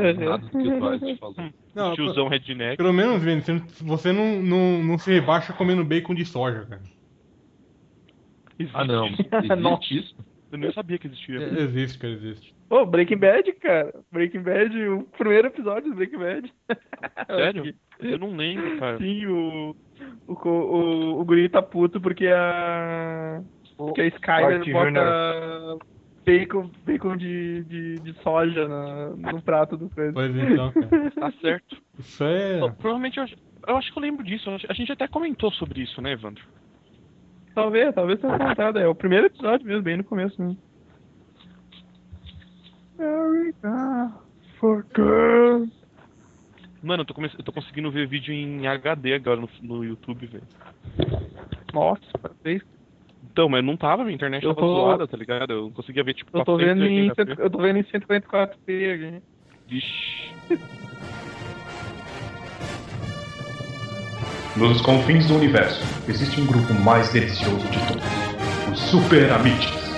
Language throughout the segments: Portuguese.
nada do que o Dwight falou. Não, Tiozão redneck. Pelo menos, Vini, você não- você não, não, não se rebaixa comendo bacon de soja, cara. Existe Ah, não. Existe isso? Eu nem sabia que existia. Existe, cara, existe. Ô, Breaking Bad, cara. Breaking Bad, o primeiro episódio do Breaking Bad. Sério? Eu não lembro, cara. Sim, o, o, o, o guri tá puto porque a. Porque a Skyler bota bacon, bacon de, de, de soja na- no prato do coisa. Pois então, cara. Tá certo. Isso é. Provavelmente eu, eu acho que eu lembro disso. A gente até comentou sobre isso, né, Evandro? Talvez, talvez tenha comentado. É o primeiro episódio mesmo, bem no começo mesmo. America for girls. Mano, eu tô, come- eu tô conseguindo ver vídeo em HD agora no, no YouTube, velho. Nossa, parabéns. Então, mas não tava, minha internet Eu tava tô- zoada, tá ligado? Eu não conseguia ver, tipo, Eu tô vendo em, 480p. cento- eu tô vendo em 144p aqui. Vixe. Nos confins do universo, existe um grupo mais delicioso de todos: os Super Amites.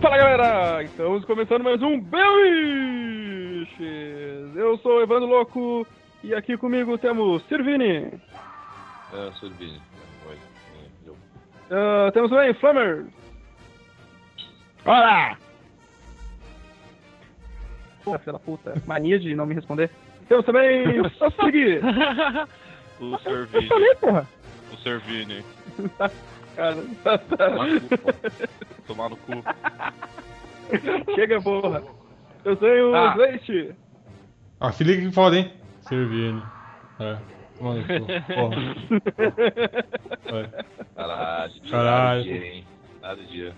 Fala galera, estamos começando mais um Eu sou o Evandro Louco e aqui comigo temos Sirvini, É, Sorbini. Oi. É, eu. Ah, temos também Flammer. Olá! Porra, filha da puta, mania de não me responder. Temos também Sassugi. o Eu Servini. falei, porra. O Servini. Cara, tá, tá. Tomar no cu, pô. Tomar no cu. Chega, porra. Eu tenho o Ah. Leite. Ah, se liga que foda, hein? Servindo. É. Mano, porra. Vai. Caralho. Caralho. Nada de dia, hein? Nada dia.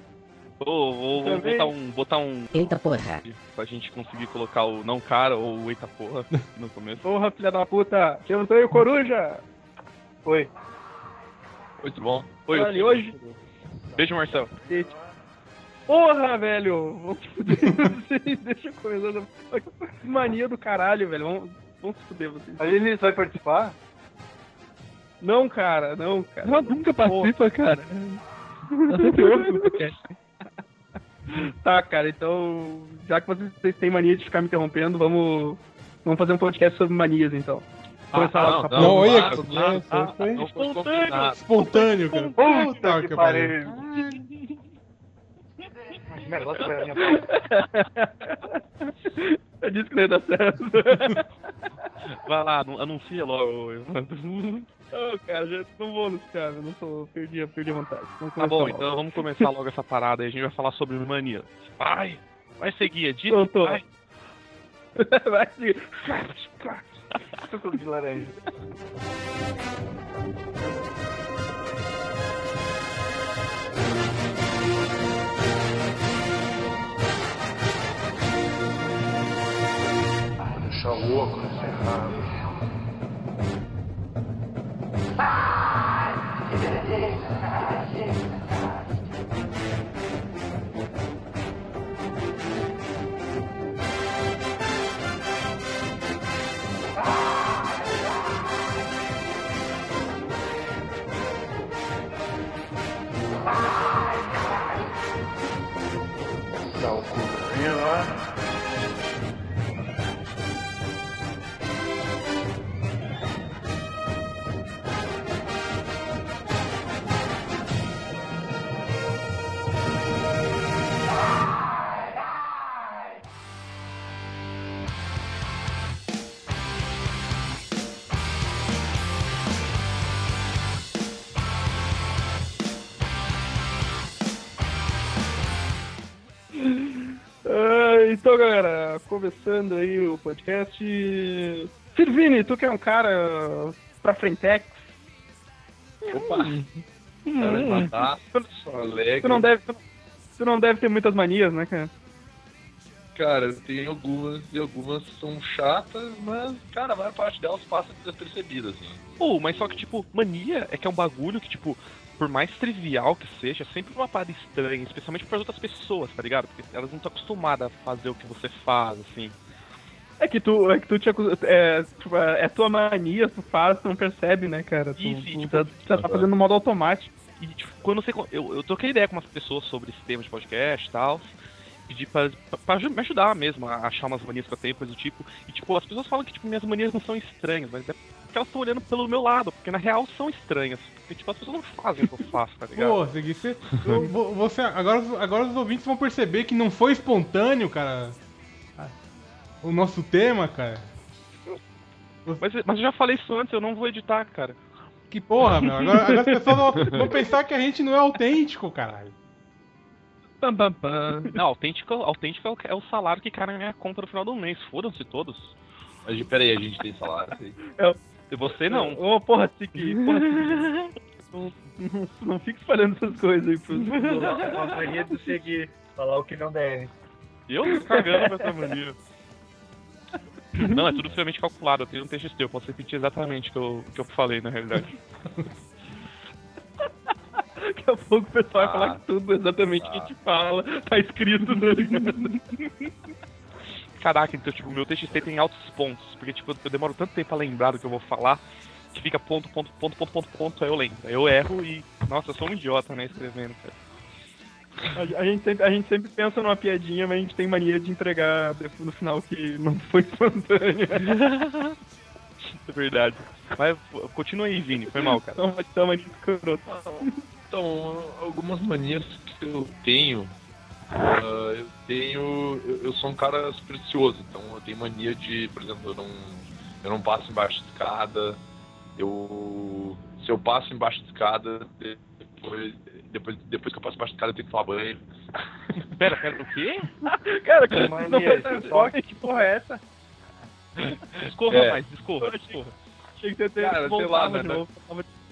Ô, vou, vou botar um, botar um Eita porra. pra gente conseguir colocar o não cara ou o eita porra no começo. Porra, filha da puta. Temos também o Coruja. Oi. Muito bom. Oi, Olha, eu- hoje... Beijo, Marcel. Porra, velho! Vamos se fuder vocês, deixa eu começar. Que mania do caralho, velho. Vamos, vamos se fuder vocês. A Lili vai participar? Não, cara, não, cara. Ela nunca participa, cara. Sempre ouve o podcast. Tá, cara, então, já que vocês, vocês têm mania de ficar me interrompendo, vamos, vamos fazer um podcast sobre manias, então. Começar Ah, não, a Não, olha, cara. aí Não foi combinado. espontâneo, cara. Puta que pariu. Merda, lá vai a minha Eu disse que não ia dar certo. Vai lá, anu- anuncia logo, Evandro. Não, cara, já não vou anunciar, eu não sou, perdi, a- perdi a vontade. Tá bom, logo. então vamos começar logo essa parada aí. A gente vai falar sobre mania. Vai! Vai seguir, Edith. Tô, tô. Vai. Vai seguir. suco de laranja. Deixar o óculos errado. Dá então, galera, começando aí o podcast. Sirvini, tu que é um cara pra frentex. Opa! Cara, Hum, fantástico. tu, Alegre. não deve, tu, tu não deve ter muitas manias, né, cara? Cara, tem algumas e algumas são chatas, mas, cara, a maior parte delas passa despercebida, assim. Pô, mas só que, tipo, mania é que é um bagulho que, tipo, por mais trivial que seja, é sempre uma parada estranha, especialmente para outras pessoas, tá ligado? Porque elas não estão acostumadas a fazer o que você faz, assim. É que tu, é que tu te acusa, é, tipo, é é tua mania, tu faz, tu não percebe, né, cara? Tu, Isso, tu, tipo, já, já tá fazendo no modo automático. E, tipo, quando você. Eu, eu troquei ideia com umas pessoas sobre esse tema de podcast e tal. Pedi pra, pra, pra me ajudar mesmo a achar umas manias que eu tenho, coisa do tipo. E, tipo, as pessoas falam que, tipo, minhas manias não são estranhas, mas é elas estão olhando pelo meu lado, porque na real são estranhas. Porque, tipo, as pessoas não fazem o que eu faço, tá ligado? Pô, Segui, você, vo- você agora, agora os ouvintes vão perceber que não foi espontâneo, cara. O nosso tema, cara. Mas, mas eu já falei isso antes, eu não vou editar, cara. Que porra, meu. Agora, agora as pessoas vão, vão pensar que a gente não é autêntico, caralho. Pam, pam, pam. Não, autêntico, autêntico é o- é o salário que cai na minha conta no final do mês. Fodam-se todos. Mas peraí, a gente tem salário. sim. E você não. Ô, porra, Tiki, porra, Tiki. Não, não, não fica espalhando essas coisas aí pros. Uma mania do seguir, falar o que não deve. Eu tô cagando pra essa mania. Não, é tudo friamente calculado. Eu tenho um TXT, eu posso repetir exatamente o que eu, que eu falei na realidade. Daqui a pouco o pessoal vai Ah. falar que tudo exatamente o que a gente fala tá escrito, tá ligado? Caraca, então, tipo, meu TXT tem altos pontos. Porque, tipo, eu demoro tanto tempo pra lembrar do que eu vou falar que fica ponto, ponto, ponto, ponto, ponto, ponto, aí eu lembro. Aí eu erro e. Nossa, eu sou um idiota, né, escrevendo, cara. A, gente sempre, a gente sempre pensa numa piadinha, mas a gente tem mania de entregar no final que não foi espontâneo. É verdade. Mas continua aí, Vini, foi mal, cara. Então, então. Então, algumas manias que eu tenho. Ah, eu tenho. Eu, eu sou um cara supersticioso, então eu tenho mania de, por exemplo, eu não, eu não passo embaixo de escada. Eu. Se eu passo embaixo de escada, depois, depois, depois que eu passo embaixo de escada eu tenho que tomar banho. Pera, pera, o quê? Cara, que Mania, não transporte, que porra é essa? Discorra É. mais, discorra, discorra. Achei que ter Cara, sei lá, de né, novo.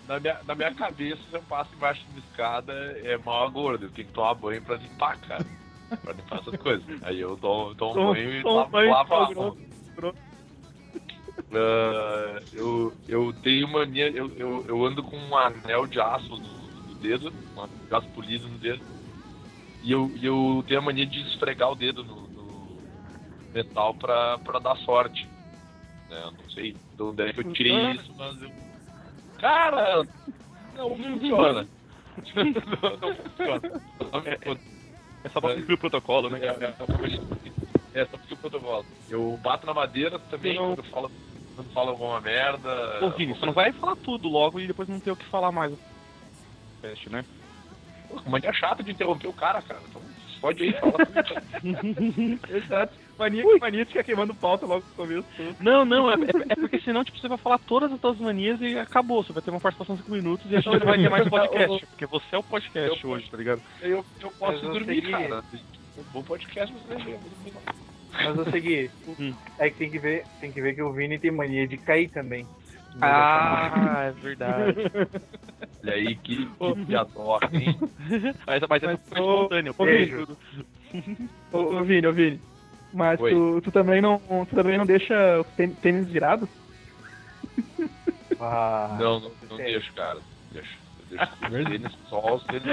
Na minha, na minha cabeça, se eu passo embaixo de escada, é mal gordo. Eu tenho que tomar banho pra limpar, cara. Pra limpar essas coisas. Aí eu tomo, banho e lavo, banho, lavo a mão. grosso. Ah, eu, eu tenho mania, eu, eu, eu ando com um anel de aço no, no dedo, um anel de aço polido no dedo. E eu, eu tenho a mania de esfregar o dedo no, no metal pra, pra dar sorte. Né? Eu não sei de onde é que eu tirei isso, mas eu. Cara! Não funciona. não, não funciona. É só pra cumprir o protocolo, né? É, é, é, é só porque o protocolo. Eu bato na madeira também Não. quando falo, quando falo alguma merda. Pô, Vini, você não vai falar tudo logo e depois não ter o que falar mais. Teste, né? Pô, mania chata de interromper o cara, cara. Então, pode aí, fala tudo. Exato. Mania, mania de ficar queimando pauta logo no começo. Não, não, é, é- é porque senão tipo, você vai falar todas as suas manias e acabou. Você vai ter uma participação de 5 minutos e a gente não vai ter mais podcast. Porque você é o podcast Eu- hoje, tá ligado? Eu, eu posso Mas eu dormir, segui. cara. Um bom podcast, vou dormir lá. Mas eu segui. Hum. É que tem que ver, tem que ver que o Vini tem mania de cair também. Ah, é verdade. Olha aí, que, que piadoca, hein? Mas, mas é Mas, super ô, espontâneo. ô, tudo. Ô, ô Vini, ô Vini. Mas Oi. tu, tu também não. Tu também não deixa o tê- tênis virado? Ah, Não, não, não deixo, cara. Deixo. Deixo os tênis só, os tênis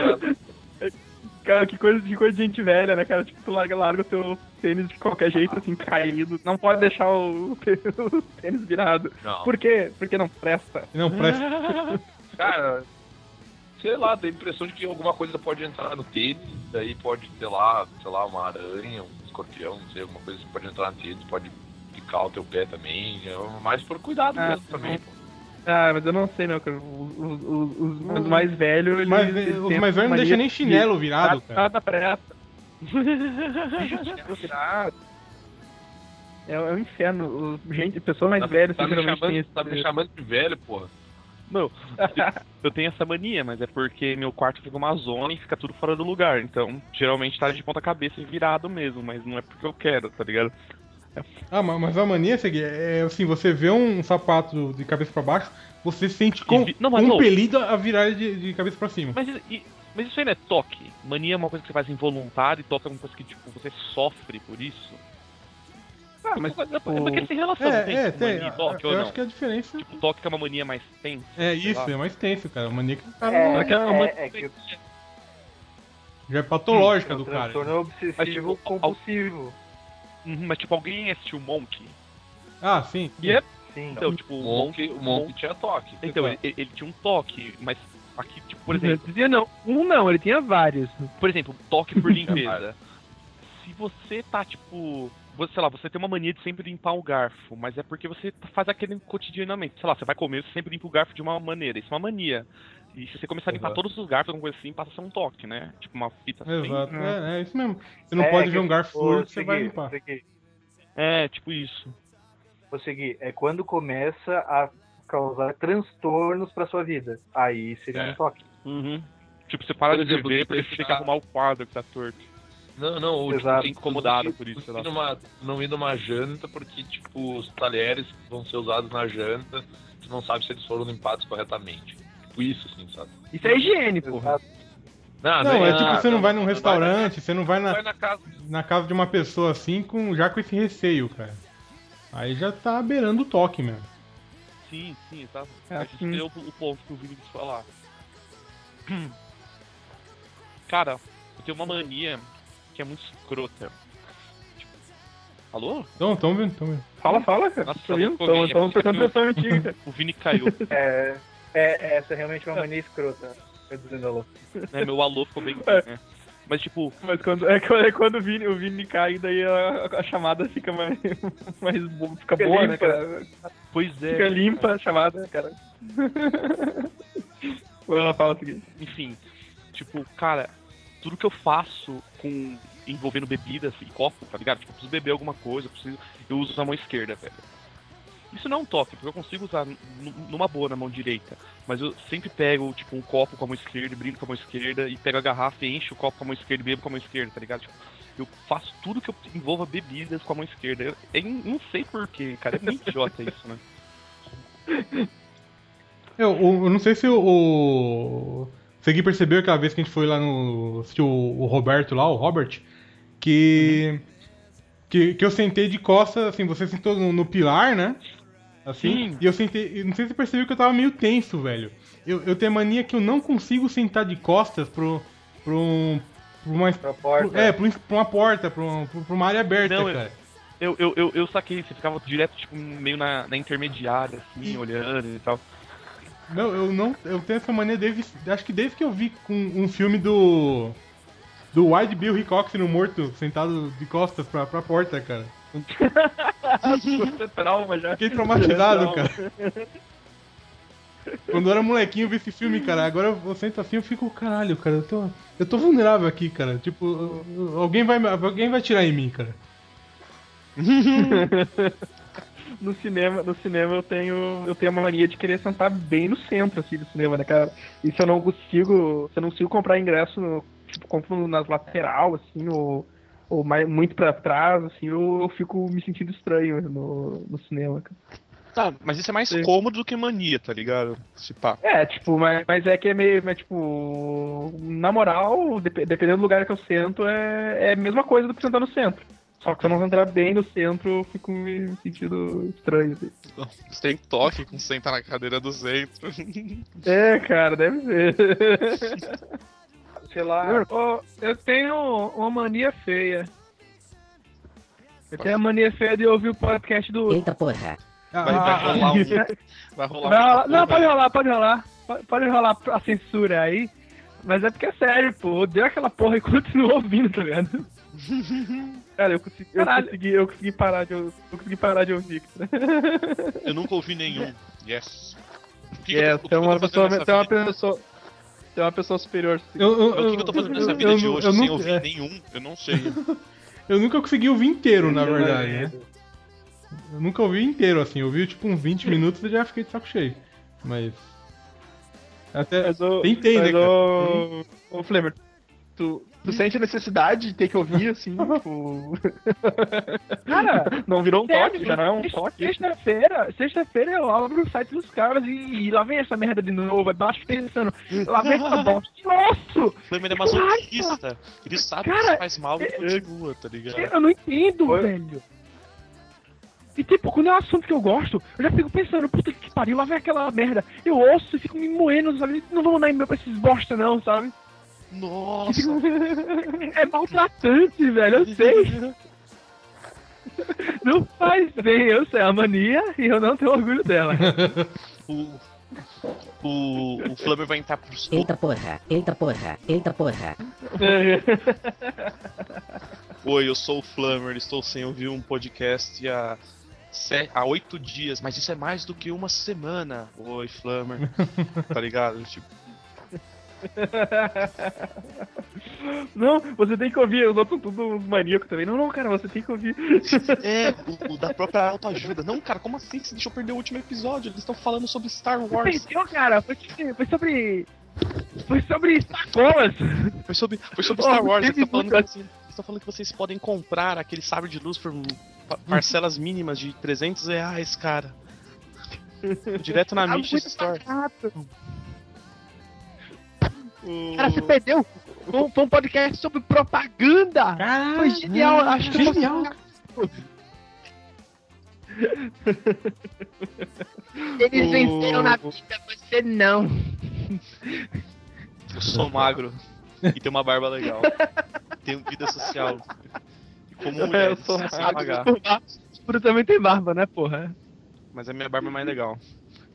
Cara, que coisa, que coisa de gente velha, né, cara? Tipo, tu larga, larga o teu tênis de qualquer jeito, assim, caído. Não pode deixar o, o tênis virado. Não. Por quê? Porque não presta. Não presta. Cara, sei lá, dá a impressão de que alguma coisa pode entrar no tênis, daí pode, sei lá, sei lá, uma aranha, um escorpião, não sei, alguma coisa que pode entrar no tênis, pode picar o teu pé também. É mais por cuidado Ah, mesmo também, pô. Ah, mas eu não sei, meu, cara. Os, os, os- os mais velhos, eles. Mas eles os mais velhos não deixam nem chinelo virado, cara. Nada presta. virado. É, é um inferno. Os, gente, pessoas mais Tá- velhas tá me geralmente têm chamando, esse. tá me chamando de velho, porra. Não, eu tenho essa mania, mas é porque meu quarto fica uma zona e fica tudo fora do lugar. Então, geralmente tá de ponta cabeça e virado mesmo, mas não é porque eu quero, tá ligado? Ah, ma- mas a mania Segui, é assim, você vê um sapato de cabeça pra baixo, você se sente com, vi- não, mas não. compelido a virar ele de, de cabeça pra cima. Mas, isso- e- mas isso aí não é toque. Mania é uma coisa que você faz involuntário e toque é uma coisa que, tipo, você sofre por isso. Ah, mas é porque tem relação, tem, É, é, com tem. mania e toque ou Eu não? acho que a diferença Tipo, toque é uma mania mais tensa. é isso, lá. é mais tenso, cara. A mania que o cara é, que é uma- é, é que o já é patológica do cara. transtorno é obsessivo Mas, tipo, compulsivo. Uhum, mas tipo, alguém assistiu Monk? Ah, sim. Yep. Sim. Então, tipo, O o Monk, Monk, o Monk tinha toque. Então, ele, ele tinha um toque, mas aqui, tipo, por Não exemplo, dizia não. Um não, ele tinha vários. por exemplo, toque por limpeza. Se você tá, tipo. Você, sei lá, você tem uma mania de sempre limpar o garfo, mas é porque você faz aquele cotidianamente. Sei lá, você vai comer, você sempre limpa o garfo de uma maneira. Isso é uma mania. E se você começar a limpar Uhum. todos os garfos, alguma coisa assim, passa a ser um toque, né? Tipo uma fita assim. Exato. né? É, é isso mesmo. Você não É, pode ver um garfo que você vai limpar. Segui, É, tipo isso. Vou seguir. É quando começa a causar transtornos pra sua vida. Aí seria É. um toque. Uhum. Tipo, você para Por de exemplo, beber você porque você tem que tá- arrumar o quadro que tá torto. Não, não, ou, tipo, Exato. tem Incomodado não por isso, ir sei lá. numa, não ir numa janta porque, tipo, os talheres que vão ser usados na janta, tu não sabe se eles foram limpados corretamente. Tipo isso, assim, sabe? Isso é higiene, porra. Exato. Não, Não, é nada, tipo, você não vai num restaurante, você não vai na, Vai na casa. na casa de uma pessoa assim com, já com esse receio, cara. Aí já tá beirando o toque mesmo. Sim, sim, exato. É a gente assim. deu o ponto que o Vini quis falar. Cara, eu tenho uma mania que é muito escrota. Tipo, alô? Então, tamo vendo, tamo vendo. Fala, fala, cara. Nossa, ficou Tô- Tô é prestando atenção em ti, cara. O Vini caiu. É, é, essa é realmente uma mania escrota. Eu dizendo alô. né? Meu alô ficou bem. É. né? Mas tipo, Mas quando, é, quando, é quando o Vini, o Vini cai, daí a, a chamada fica mais, mais boa, fica, Fica boa, né, limpa. cara? pois é. Fica limpa a chamada, cara. Ela fala o seguinte. Enfim, tipo, cara, tudo que eu faço com envolvendo bebidas e copo, tá ligado? Tipo, eu preciso beber alguma coisa, eu preciso. Eu uso a mão esquerda, velho. Isso não é um toque, porque eu consigo usar numa boa na mão direita. Mas eu sempre pego, tipo, um copo com a mão esquerda, brindo com a mão esquerda, e pego a garrafa e encho o copo com a mão esquerda e bebo com a mão esquerda, tá ligado? Tipo, eu faço tudo que eu envolva bebidas com a mão esquerda. Eu, eu não sei porquê, cara. É muito idiota isso, né? Eu, o- eu não sei se o. o... Você que percebeu aquela vez que a gente foi lá no. assistiu o, o Roberto lá, o Robert, que. Que, que eu sentei de costas, assim, você sentou no, no pilar, né? Assim, Sim. e eu sentei. Não sei se você percebeu que eu tava meio tenso, velho. Eu, eu tenho a mania que eu não consigo sentar de costas pro. pro. um- pro uma. Pra pro- porta. é, pro, pra uma porta, pra, um- pra uma área aberta, Não, eu- cara. Eu, eu, eu, eu saquei, você ficava direto, tipo, meio na, na intermediária, assim, E- olhando e tal. Não, eu não. Eu tenho essa mania desde. Acho que desde que eu vi com um filme do. Do Wild Bill Hickok no morto, sentado de costas pra, pra porta, cara. Você trauma já. Fiquei traumatizado, cara. Quando eu era molequinho eu vi esse filme, cara. Agora eu sento assim eu fico, caralho, cara, eu tô. Eu tô vulnerável aqui, cara. Tipo, alguém vai, alguém vai tirar em mim, cara. No cinema, no cinema eu tenho, eu tenho uma mania de querer sentar bem no centro assim do cinema, né, cara? E se eu não consigo, se eu não consigo comprar ingresso, tipo, compro nas lateral assim, ou, ou mais, muito pra trás, assim, eu, eu fico me sentindo estranho no, no cinema, cara. Tá, mas isso é mais Sim. cômodo do que mania, tá ligado? Se pá. É, tipo, mas, mas é que é meio, mas, tipo, na moral, dep- dependendo do lugar que eu sento, é, é a mesma coisa do que sentar no centro. Só que se eu não entrar bem no centro, eu fico me sentindo estranho. Assim. Você tem toque com sentar na cadeira do centro. É, cara, deve ser. Sei lá. Ô, eu tenho uma mania feia. Eu tenho a mania feia de ouvir o podcast do. Eita porra. Ah, Vai, vai rolar um. Vai rolar Vai rolar- Não, pode rolar, pode rolar. Pode, rolar a censura aí. Mas é porque é sério, pô. Deu aquela porra e continuo ouvindo, tá ligado? Cara, eu consegui, eu consegui, eu consegui parar de, eu consegui parar de ouvir. Cara. Eu nunca ouvi nenhum. Yes. O que, que É, eu tô- o que tem uma pessoa, tem uma pessoa, tem uma pessoa superior. assim. eu, eu, O que, eu tô fazendo nessa eu- vida eu de hoje eu sem nunca- ouvir é, nenhum? Eu não sei. Eu nunca consegui ouvir inteiro, na verdade, né? Eu nunca ouvi inteiro, assim. Eu ouvi tipo uns 20 minutos e já fiquei de saco cheio. Mas. Até. Mas o, Tentei, né, mas cara? o, o Flamer, tu, tu sente a necessidade de ter que ouvir, assim, tipo... Cara, não virou um toque, já não é um toque. Sexta-feira, sexta-feira eu abro o site dos caras e, e lá vem essa merda de novo, aí baixo pensando, lá vem essa bosta de nosso! O Flamer é masoquista. Ele sabe que Cara, isso faz mal e continua, tá ligado? Eu não entendo, Oi? velho. E tipo, quando é um assunto que eu gosto, eu já fico pensando, puta que pariu, lá vem aquela merda. Eu ouço e fico me moendo, sabe? Não vou mandar e-mail pra esses bosta não, sabe? Nossa! É maltratante, velho, eu sei. Não faz bem, eu sei a mania e eu não tenho orgulho dela. O, o, o Flammer vai entrar pros Eita porra, eita porra, eita porra. Oi, eu sou o Flammer, estou sem ouvir um podcast há, há oito dias, mas isso é mais do que uma semana. Oi, Flammer. tá ligado? Tipo, Não, você tem que ouvir, os outros todos uns maníacos também. Não, não, cara, você tem que ouvir. é, o, o da própria autoajuda. Não, cara, como assim? Você deixou perder o último episódio? Eles estão falando sobre Star Wars. Perdeu, cara, foi, foi sobre. Foi sobre sacolas. Foi sobre, foi sobre Star Wars. Eles estão falando, estão falando que vocês podem comprar aquele sabre de luz por pa- parcelas mínimas de 300 reais, cara. Direto na Misha muito Store. barato. O- Cara, você perdeu. Foi um, foi um podcast sobre propaganda. Caralho, Foi genial, acho que genial. Eles O- venceram na vida, você não. Eu sou magro e tenho uma barba legal. Tenho vida social. E como mulher, eu sou magro. também tem barba, né, porra? Mas a minha barba é mais legal.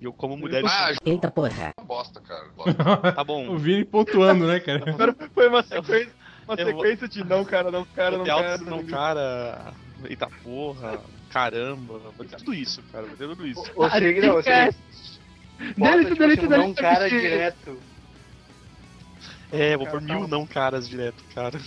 E eu como mulher Ah, Eita porra. uma bosta, cara. Tá bom. o Vini pontuando, né, cara? Agora foi uma sequência, uma sequência de não, cara, não, cara, não, cara. não, cara. Eita porra. Caramba. Vai ter tudo isso, cara. Vai ter tudo isso. Ou seja, não, você tipo, delícia, assim, um não cara direto. É, vou por mil não caras direto, cara.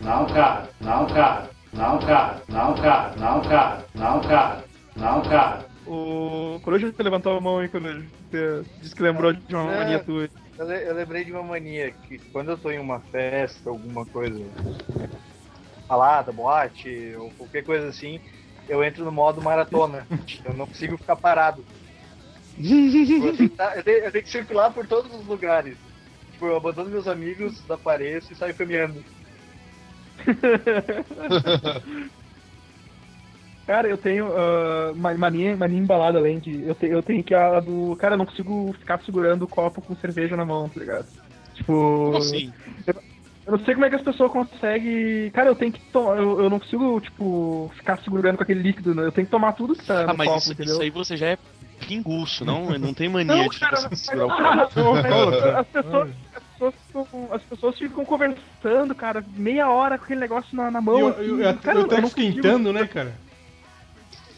Não, cara. Não, cara. Não, cara. Não, cara. Não, cara. Não, cara. Não, cara. O Coruja levantou a mão aí, Coruja. Você disse que lembrou de uma É. mania tua. Eu, le- eu lembrei de uma mania que quando eu tô em uma festa, alguma coisa falada, boate, ou qualquer coisa assim, eu entro no modo maratona. Eu não consigo ficar parado. Eu tenho, que tá- eu tenho- eu tenho que circular por todos os lugares. Tipo, eu abandono meus amigos, desapareço e saio caminhando. Cara, eu tenho uma mania, mania embalada além de. Eu, te, eu tenho que a do. Cara, eu não consigo ficar segurando o copo com cerveja na mão, tá ligado? Tipo. Como assim? Eu não sei como é que as pessoas conseguem. Cara, eu tenho que tomar. Eu, eu não consigo, tipo, ficar segurando com aquele líquido, né? Eu tenho que tomar tudo que tá Ah, no mas copo, isso, entendeu? isso aí você já é pinguço, não? Não tem mania Não, de cara, segurar o copo. as pessoas, as pessoas, ficam- conversando, cara, meia hora com aquele negócio na, na mão. E eu, assim, eu, eu, cara, eu né, cara?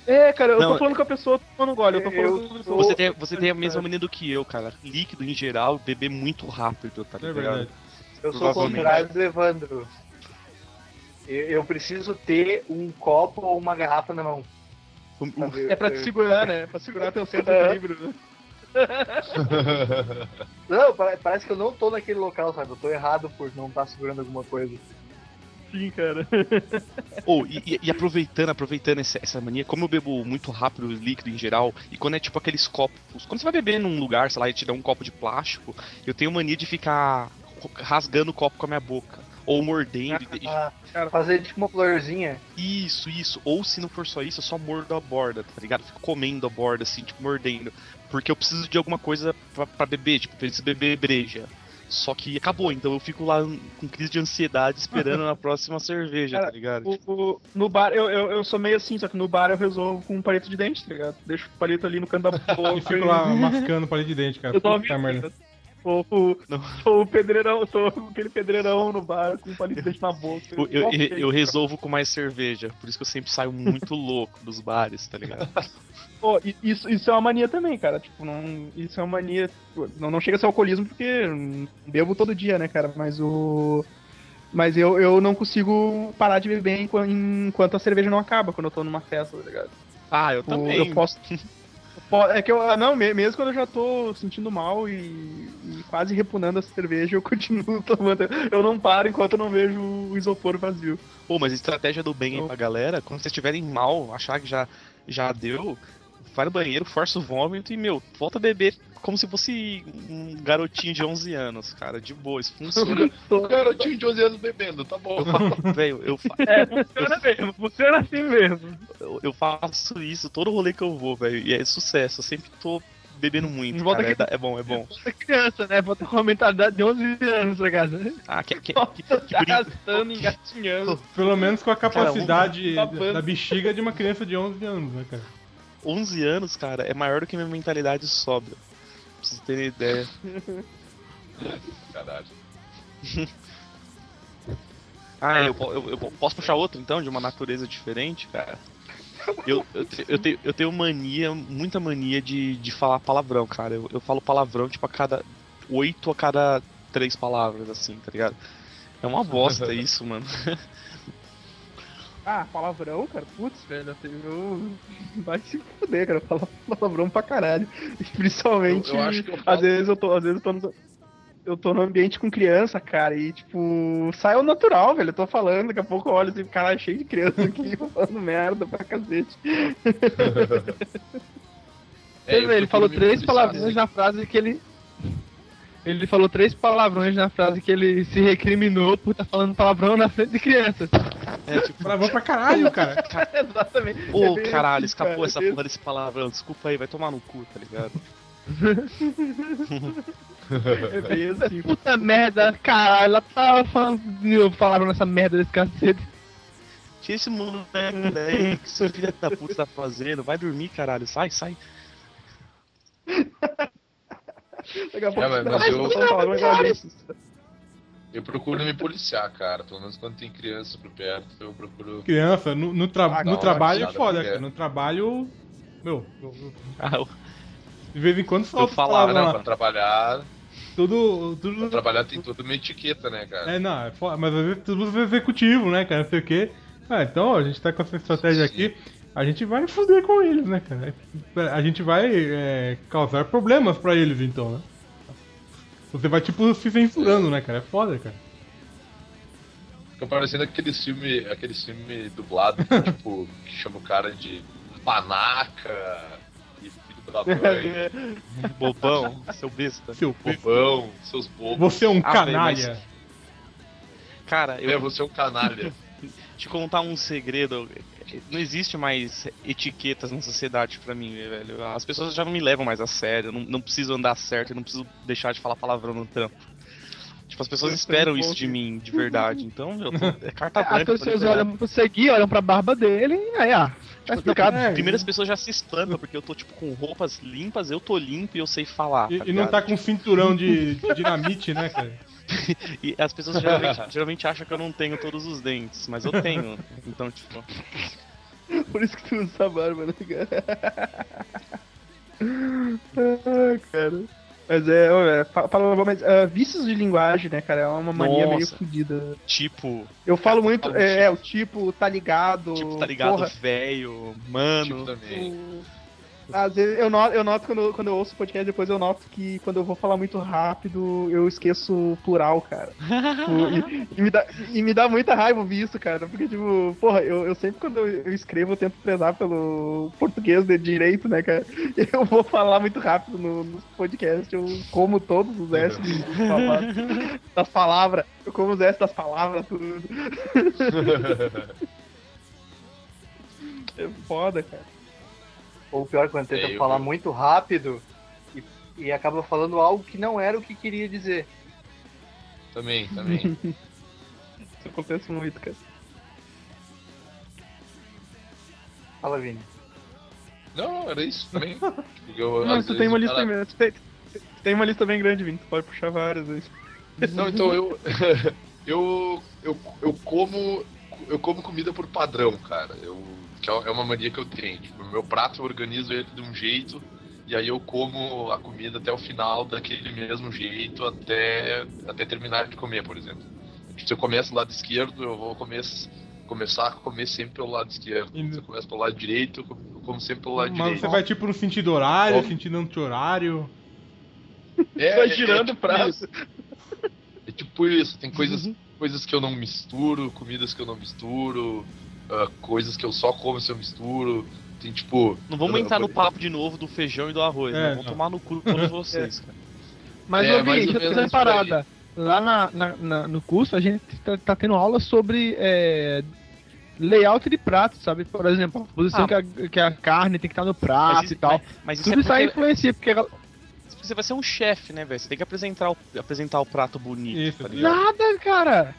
É, cara, eu Não, tô falando com a pessoa tomando gole, eu tô eu falando sou- Você tem, você tem a mesma mania do que eu, cara. Líquido em geral, beber muito rápido, tá É ligado? verdade. Eu sou o contrário do Evandro. Eu, eu preciso ter um copo ou uma garrafa na mão. É pra te segurar, né? É pra segurar teu centro de É. equilíbrio, né? Não, pare- parece que eu não tô naquele local, sabe? Eu tô errado por não estar segurando alguma coisa. Sim, cara. Oh, e, e- e aproveitando, aproveitando essa, essa mania, como eu bebo muito rápido líquido em geral, e quando é tipo aqueles copos. Quando você vai beber num lugar, sei lá, e te dá um copo de plástico, eu tenho mania de ficar rasgando o copo com a minha boca. Ou mordendo. e- e- Ah, Cara. fazer tipo uma florzinha. Isso, isso. Ou se não for só isso, eu só mordo a borda, tá ligado? Fico comendo a borda, assim, tipo, mordendo. Porque eu preciso de alguma coisa pra beber, tipo, preciso beber breja. Só que acabou, então eu fico lá com crise de ansiedade esperando a próxima cerveja, Cara, tá ligado? O- o- no bar, eu, eu, eu sou meio assim, só que no bar eu resolvo com um palito de dente, tá ligado? Deixo o palito ali no canto da boca. E fico lá mascando palito de dente, cara. Eu tô Puta merda. Sou, o- sou o pedreirão, sou aquele pedreirão no bar com um palito na boca. Eu, eu, Ok. eu resolvo com mais cerveja, por isso que eu sempre saio muito louco dos bares, tá ligado? Isso, isso é uma mania também, cara. Tipo, não, isso é uma mania. tipo, Não, não chega a ser alcoolismo porque eu bebo todo dia, né, cara? Mas o. Mas eu, eu não consigo parar de beber enqu- enquanto a cerveja não acaba, quando eu tô numa festa, tá ligado? Ah, eu O- também. Eu posso. É que eu. ah, Não, me- mesmo quando eu já tô sentindo mal e, e quase repunando a cerveja, eu continuo tomando. Eu não paro enquanto eu não vejo o isopor vazio. Pô, mas estratégia do bem aí Não. pra galera, quando vocês estiverem mal, achar que já, já deu, vai no banheiro, força o vômito e, meu, volta a beber como se fosse um garotinho de 11 anos, cara. De boa, isso funciona. Um garotinho de 11 anos bebendo, tá bom. Velho, eu, fa- É, funciona mesmo, funciona assim mesmo. eu, eu faço isso todo rolê que eu vou, velho, e é sucesso. Eu sempre tô bebendo muito, Volta cara. É, aqui. da- é bom, é bom. Volta criança, né? Volta com uma mentalidade de 11 anos pra casa. Ah, que, que, que, tá que arrastando, engatinhando. Pelo menos com a capacidade Cara, um- da, da bexiga de uma criança de 11 anos, né, cara? 11 anos, cara, é maior do que minha mentalidade sobra. Pra vocês terem ideia. Caralho. Ah, eu, eu- eu posso puxar outro então, de uma natureza diferente, cara? Eu, eu, eu, tenho, eu tenho mania, muita mania de, de falar palavrão, cara. Eu, eu falo palavrão, tipo, a cada. oito a cada três palavras, assim, tá ligado? É uma bosta isso, mano. Ah, palavrão, cara. Putz, velho. Eu... Vai se fuder, cara. Fala palavrão pra caralho. Principalmente. Eu- eu acho que eu Às falo- vezes eu tô. Às vezes eu tô no. Eu tô no ambiente com criança, cara, e tipo, sai ao natural, velho. Eu tô falando, daqui a pouco eu olho assim, caralho, cheio de criança aqui, falando merda pra cacete. É, ele procuro falou três palavrões assim. na frase que ele. Ele falou três palavrões na frase que ele se recriminou por estar falando palavrão na frente de crianças. É tipo, Palavrão pra caralho, cara. Exatamente. ô É bem caralho, assim, escapou cara, essa é porra desse palavrão, desculpa aí, vai tomar no cu, tá ligado? É bem assim. Puta merda, caralho, ela tava falando de novo palavrão nessa merda desse cacete. Tira esse moleque daí, que seu filho da puta tá fazendo, vai dormir, caralho, sai, sai. Daqui a pouco É, mas- mas eu- a gente. Eu procuro me policiar, cara. Pelo menos quando tem criança por perto, eu procuro. Criança, no, no, tra- Ah, no não, trabalho é foda, cara. No trabalho. Meu, eu- eu- Ah, eu- de vez em quando solta falava, palavrão né, lá. Pra trabalhar, Tudo. pra tudo trabalhar tem toda uma etiqueta, né, cara? é, não, é foda, mas às vezes tudo é executivo, né, cara? Não sei o quê. Ah, então a gente tá com essa estratégia Sim. aqui. A gente vai foder com eles, né, cara? A gente vai é, causar problemas pra eles, então, né? Você vai, tipo, se censurando, né, cara? É foda, cara. Fica parecendo aquele filme, aquele filme dublado, que, tipo, que chama o cara de panaca e filho da mãe, Bobão, seu besta. Seu bobão, seus bobos. Você é um Ah, canalha. Cara, eu É, você é um canalha. te contar um segredo. Não existe mais etiquetas na sociedade pra mim, velho. As pessoas já não me levam mais a sério. Não, não preciso andar certo, eu não preciso deixar de falar palavrão no trampo. Tipo, as pessoas esperam isso de mim, de verdade. Então, meu, tô- é carta As branca. tô pessoas liberado. olham pro Segui, olham pra barba dele e aí, ah, tá explicado. É, Primeiro as pessoas já se espantam, porque eu tô, tipo, com roupas limpas, eu tô limpo e eu sei falar. E, e não tá com cinturão de, de dinamite, né, cara? E as pessoas geralmente, geralmente acham que eu não tenho todos os dentes, mas eu tenho. Então, tipo. Por isso que tu usa essa barba, né, cara? ah, cara. Mas é, é fa- fala, mas ah, vícios de linguagem, né, cara? É uma mania meio Nossa. fodida. Tipo, Eu falo muito, é, é, o tipo, tá ligado. tipo, tá ligado, velho, Tipo, mano. também. o- Às vezes eu noto, eu noto quando, quando eu ouço o podcast, depois eu noto que quando eu vou falar muito rápido, eu esqueço o plural, cara. Tipo, e, e me dá, e me dá muita raiva ouvir isso, cara. Porque, tipo, porra, eu, eu sempre quando eu, escrevo, eu tento prezar pelo português de direito, né, cara? Eu vou falar muito rápido no, no podcast, eu como todos os S das palavras. Eu como os S das palavras, tudo. É foda, cara. Ou pior, quando tenta eu- falar eu- muito rápido e, e acaba falando algo que não era o que queria dizer. Também, também. Isso acontece muito, cara. Fala, Vini. Não, era isso também. Eu, Não, tu tem uma lista cara-. Tu tem, tu tem uma lista bem grande, Vini. Tu pode puxar várias vezes. Não, então eu, eu, eu, eu como eu como comida por padrão, cara. Eu, que é uma mania que eu tenho. Tipo, o meu prato eu organizo ele de um jeito e aí eu como a comida até o final daquele mesmo jeito até, até terminar de comer, por exemplo. Tipo, se eu começo do lado esquerdo, eu vou comer, começar a comer sempre pelo lado esquerdo. E- Se eu começo pelo lado direito, eu como sempre pelo lado Mas direito. você vai tipo no sentido horário, Bom. sentido anti-horário. É, Vai é- girando é o tipo prato. isso. É tipo isso, tem coisas, coisas que eu não misturo, comidas que eu não misturo, ah, coisas que eu só como se eu misturo. Tem tipo. Não vamos entrar no papo de novo do feijão e do arroz, É, né? Vão tomar no cu todos vocês, cara. Mas, É, ou deixa eu fazer uma parada. Lá na, na- na- no curso, a gente tá, tá tendo aula sobre é, layout de prato, sabe? Por exemplo, a posição Ah. que, a, que a carne tem que estar no prato Mas isso- e tal. mas- mas isso é isso aí influencia, porque ela- Você vai ser um chefe, né, velho? Você tem que apresentar o, apresentar o prato bonito, Isso, tá? Nada, cara.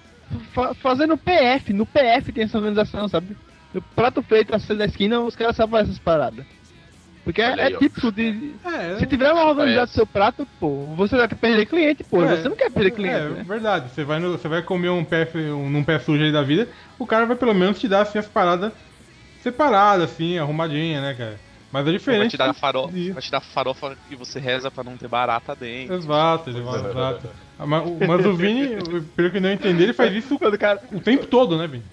Fa- fazendo PF, no PF tem essa organização, sabe? No prato feito na da esquina, os caras sabem essas paradas. Porque é, Olha aí, é ó. típico de. É, Se tiver mal organizado seu prato, pô, você vai perder cliente, pô. É, você não quer perder cliente, É, né? verdade. Você vai, no- você vai comer um pé, um, num pé sujo aí da vida, o cara vai pelo menos te dar assim, as paradas separadas, assim, arrumadinha, né, cara? Mas é Vai diferente. te dar farofa, vai te dar farofa e você reza pra não ter barata dentro. Exato, exato. Exato. Mas, o- mas o Vini, pelo que não entendi, ele faz isso Quando o cara. o tempo todo, né, Vini?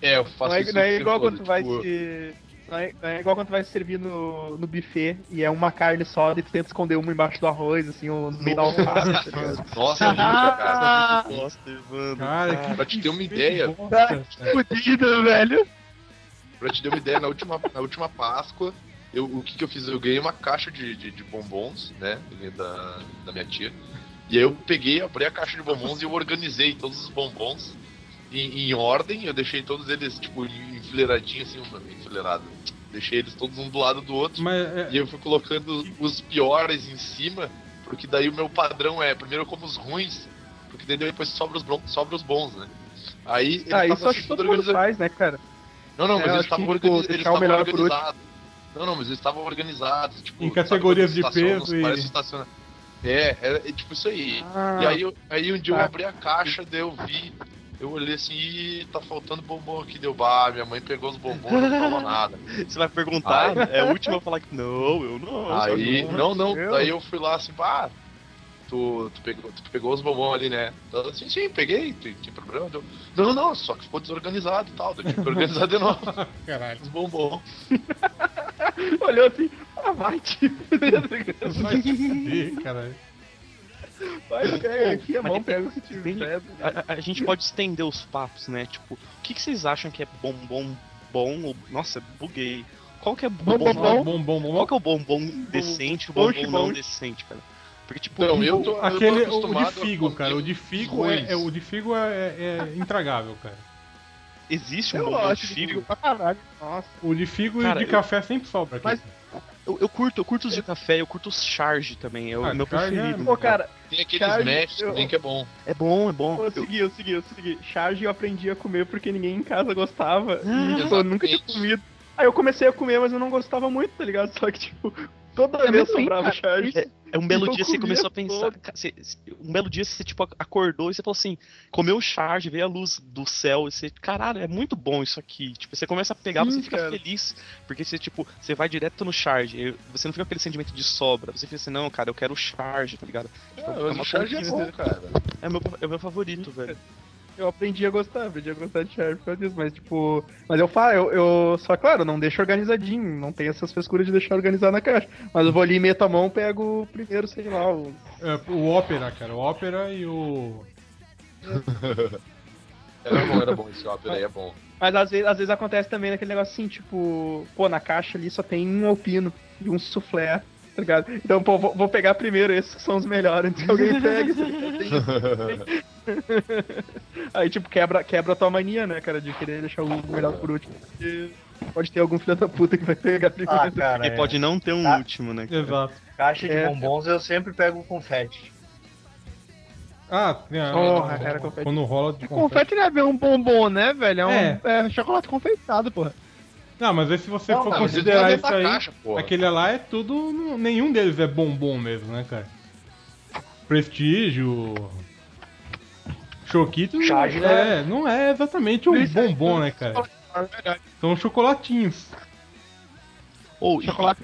É, eu faço Não é, isso não é o tempo igual todo, quando tu vai tipo, se. Não é, não é igual quando tu vai se servir no, no buffet e é uma carne só e tu tenta esconder uma embaixo do arroz, assim, ou no meio da alface, tá? Nossa, é horrível, cara. Nossa, Evandro. Cara, que Pra te ter uma ideia, bosta, cara. Fudido, velho. pra te ter uma ideia, na última, na última Páscoa, eu, o que, que eu fiz? Eu ganhei uma caixa de, de, de bombons, né? Da, da minha tia. E aí eu peguei, abri a caixa de bombons e eu organizei todos os bombons em, em ordem. Eu deixei todos eles, tipo, enfileiradinhos, assim, um- enfileirado. Deixei eles todos um do lado do outro. Mas é, E eu fui colocando os piores em cima, porque daí o meu padrão é, primeiro eu como os ruins, porque daí depois sobra os, bron- sobra os bons, né? Aí Ah, isso acho que tudo todo mundo organizado. faz, né, cara? Não, não, É, mas eu eles estavam tipo, eles último. organizados. Não, não, mas eles estavam organizados, tipo, Em sabe categorias quando de peso e- parece estaciona- É, é, é tipo isso aí. Ah, E aí, eu- aí um dia eu tá. abri a caixa, daí eu vi, eu olhei assim, Ih, tá faltando bombom aqui, deu bar, minha mãe pegou os bombons, não falou nada. Você vai perguntar, é o último a falar que não, eu não. Aí, eu não, não, Eu? daí eu fui lá assim, pá, tu, tu, pegou, tu pegou os bombons ali, né? Ela, sim, sim, peguei, tem, tem problema? Deu, não, não, só que ficou desorganizado e tal, eu tive que organizar de novo caralho. os bombons. olhou assim, ah, vai, tio. Vai se fuder, caralho. Vai, pega aqui a mão, pega tio. tem- pega. A, gente pode estender os papos, né? Tipo, o que, que vocês acham que é bombom bom ou. Nossa, buguei. Qual que é Bom, bombom? bom, bom. Bom, bom, bom. Qual que é o bombom decente e o bom, bombom bom. não decente, cara? Porque, tipo, Não, eu tô, Aquele, eu tô o de figo, cara. O de figo é, é- o de figo é, é- é intragável, cara. existe um Eu bombom de de figo. Nossa. O de figo Cara, e de eu- café sempre sobra aqui. Mas- Eu, eu curto, eu curto os de café, eu curto os charge também, é o Ah, meu charge é- preferido. Pô, cara, Tem aqueles Charge, eu- também que é bom. É bom, é bom. eu Eu- segui, eu segui, eu segui. Charge eu aprendi a comer porque ninguém em casa gostava. Ah, e, tipo, eu nunca tinha comido. Aí eu comecei a comer, mas eu não gostava muito, tá ligado? Só que, tipo, toda É vez sobrava charge. É um belo Eu dia você começou a pensar. você- um belo dia você, tipo, acordou e você falou assim: comeu o charge, veio a luz do céu e você, caralho, é muito bom isso aqui. Tipo, você começa a pegar, Sim, você fica cara. feliz. Porque você, tipo, você vai direto no charge. Você não fica com aquele sentimento de sobra. Você fica assim, não, cara, eu quero o charge, tá ligado? Tipo, Ah, é mas uma o charge é bom, cara. É meu, é o meu favorito, velho. Eu aprendi a gostar, aprendi a gostar de charge por causa disso, mas tipo. Mas eu falo, eu, eu. Só claro, não deixo organizadinho, não tem essas frescuras de deixar organizado na caixa. Mas eu vou ali, meto a mão, pego o primeiro, sei lá, o. É, o ópera, cara. O ópera e o. Era bom, era bom, esse ópera aí é bom. Mas às vezes, às vezes acontece também naquele negócio assim, tipo, pô, na caixa ali só tem um alpino e um soufflé, tá ligado? Então, pô, vou, vou pegar primeiro esses que são os melhores, antes que alguém pegue. ligado? Aí, tipo, quebra, quebra a tua mania, né, cara, de querer deixar o melhor por último. Porque pode ter algum filho da puta que vai pegar primeiro. Ah, cara, Porque é. pode não ter um Tá. último, né? cara? Exato. caixa de É. bombons eu sempre pego confete. Ah, tem a, Porra, era confete. quando rola de confete. Confete não é bem um bombom, né, velho? É um É. é chocolate confeitado, porra. Não, mas aí se você Não, for não, considerar isso aí, caixa, aquele lá é tudo. Nenhum deles é bombom mesmo, né, cara? Prestígio. Choquito Charge, não é, não é exatamente um bombom, né, cara? É. São chocolatinhos. Ou, e, Chocolate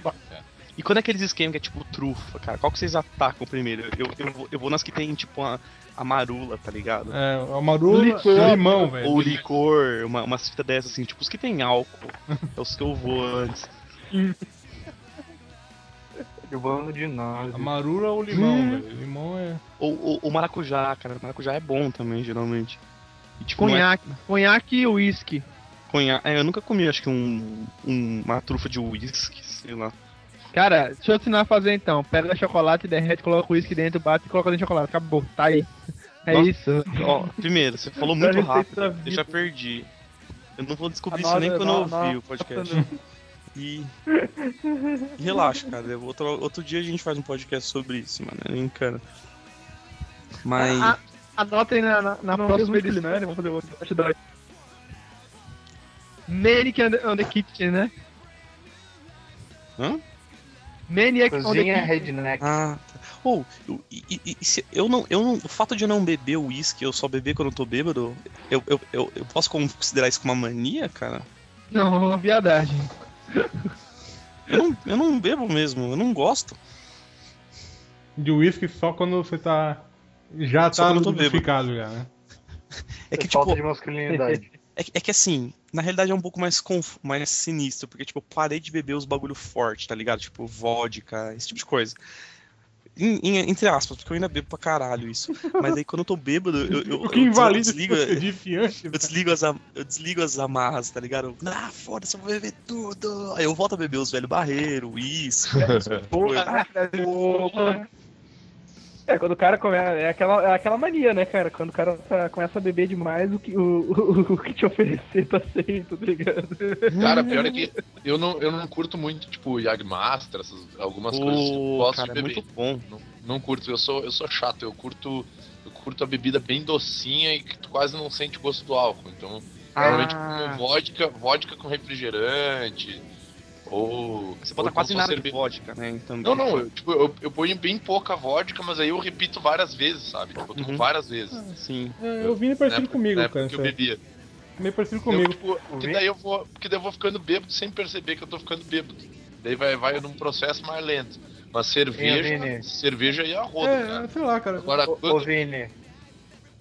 e quando é aqueles esquemas que é tipo trufa, cara, qual que vocês atacam primeiro? Eu, eu, vou, eu vou nas que tem tipo a, a marula, tá ligado? É, a marula Licor. limão, velho. Ou licor, uma, umas fitas dessas assim, tipo os que tem álcool. É os que eu vou antes. Derrubando de A nada. marula ou limão, Hum. velho. Limão é. Ou ou- o maracujá, cara. Maracujá é bom também, geralmente. E, tipo, não é- Conhaque. Conhaque e uísque. conha- É, eu nunca comi, acho que um, um- uma trufa de uísque, sei lá. Cara, deixa eu ensinar a fazer então. Pega chocolate, derrete, coloca o uísque dentro, bate e coloca dentro de chocolate. Acabou, tá aí. É Nossa. isso. Ó, primeiro, você falou muito rápido, eu já perdi. Eu não vou descobrir Anota, isso nem quando eu anota, ouvir o podcast. E... e relaxa, cara. Outro, outro dia a gente faz um podcast sobre isso, mano. É Nem cara. Mas. Ah, Anotem na, na, na Não, próxima edição. culinária, vamos fazer outro. Acho da. Manic on the, on the Kitchen, né? Hã? Maniac on the Cozinha Kitchen. redneck. Ah, tá. Ou, eu, e- e- e se- eu não, eu não. O fato de eu não beber uísque, eu só beber quando eu tô bêbado, eu, eu, eu, eu posso considerar isso como uma mania, cara? Não, uma viadagem. Eu não, eu não bebo mesmo, eu não gosto. De uísque só quando você tá. Já Só tá lubrificado já, né? É que, falta tipo, de masculinidade. É, que- é que assim, na realidade é um pouco mais, conf... mais sinistro, porque, tipo, eu parei de beber os bagulho forte, tá ligado? Tipo, vodka, esse tipo de coisa. Em- em- entre aspas, porque eu ainda bebo pra caralho isso. Mas aí quando eu tô bêbado, eu, eu, O que eu que desligo, eu desligo, as, eu desligo as amarras, tá ligado? Ah, foda-se, eu vou beber tudo. Aí eu volto a beber os velho barreiro, uísque. Porra, porra. É, quando o cara começa. É aquela, é aquela mania, né, cara? Quando o cara tá- começa a beber demais, o que, o, o, o que te oferecer tá aceito, tá ligado? Cara, pior é que eu não, eu não curto muito, tipo, Yagmaster, essas, algumas coisas que eu gosto cara, de é beber. muito bom. Não, não curto, eu sou, eu sou chato, eu curto. Eu curto a bebida bem docinha e que tu quase não sente o gosto do álcool. Então, normalmente Ah. como vodka, vodka com refrigerante. Ou. Você bota ou quase então nada cerve- de vodka, né? Então, Não, não, eu, tipo, eu, eu ponho bem pouca vodka, mas aí eu repito várias vezes, sabe? Tipo, eu Uhum. várias vezes. Sim. É, eu vi meio parecido comigo, na época cara. que eu bebia. Meio parecido Eu, comigo. tipo, porque daí eu vou. Porque daí eu vou ficando bêbado sem perceber que eu tô ficando bêbado. Daí vai, vai num processo mais lento. Mas cerveja. Vini. cerveja aí é a roda, cara. É, sei lá, cara. Agora, Ô, ô quando... Vini,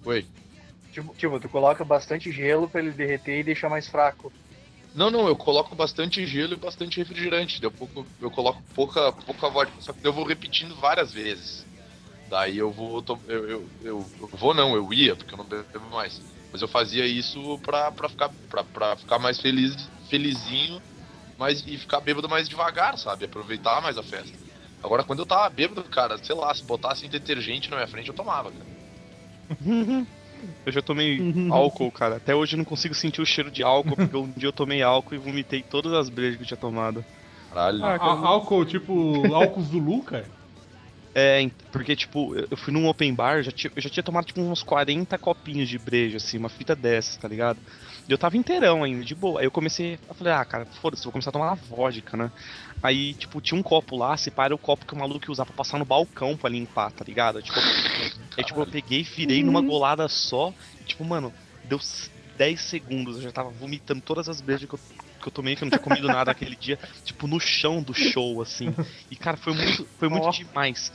Oi. tipo, tipo, tu coloca bastante gelo pra ele derreter e deixar mais fraco. Não, não, eu coloco bastante gelo e bastante refrigerante. Daí eu, pouco, eu coloco pouca, pouca vodka. Só que eu vou repetindo várias vezes. Daí eu vou. Eu, eu, eu, eu vou não, eu ia, porque eu não bebo mais. Mas eu fazia isso pra, pra, ficar, pra, pra ficar mais feliz, felizinho mas, e ficar bêbado mais devagar, sabe? Aproveitar mais a festa. Agora, quando eu tava bêbado, cara, sei lá, se botassem detergente na minha frente, eu tomava, cara. Eu já tomei álcool, cara. Até hoje eu não consigo sentir o cheiro de álcool, porque um dia eu tomei álcool e vomitei todas as brejas que eu tinha tomado. Caralho. Ah, á- álcool, tipo, álcool Zulu, cara. É, porque, tipo, eu eu fui num open bar, já tinha, eu já tinha tomado, tipo, uns 40 copinhos de breja, assim, uma fita dessas, tá ligado? E eu tava inteirão ainda, de boa. Aí eu comecei, eu falei, ah, cara, foda-se, vou começar a tomar vodka, né? Aí, tipo, tinha um copo lá, separa o copo que o maluco ia usar pra passar no balcão pra limpar, tá ligado? Tipo, aí, tipo, eu peguei e virei numa golada só, e, tipo, mano, deu s- 10 segundos, eu já tava vomitando todas as brejas que eu, que eu tomei, que eu não tinha comido nada aquele dia, tipo, no chão do show, assim. E, cara, foi muito, foi muito demais.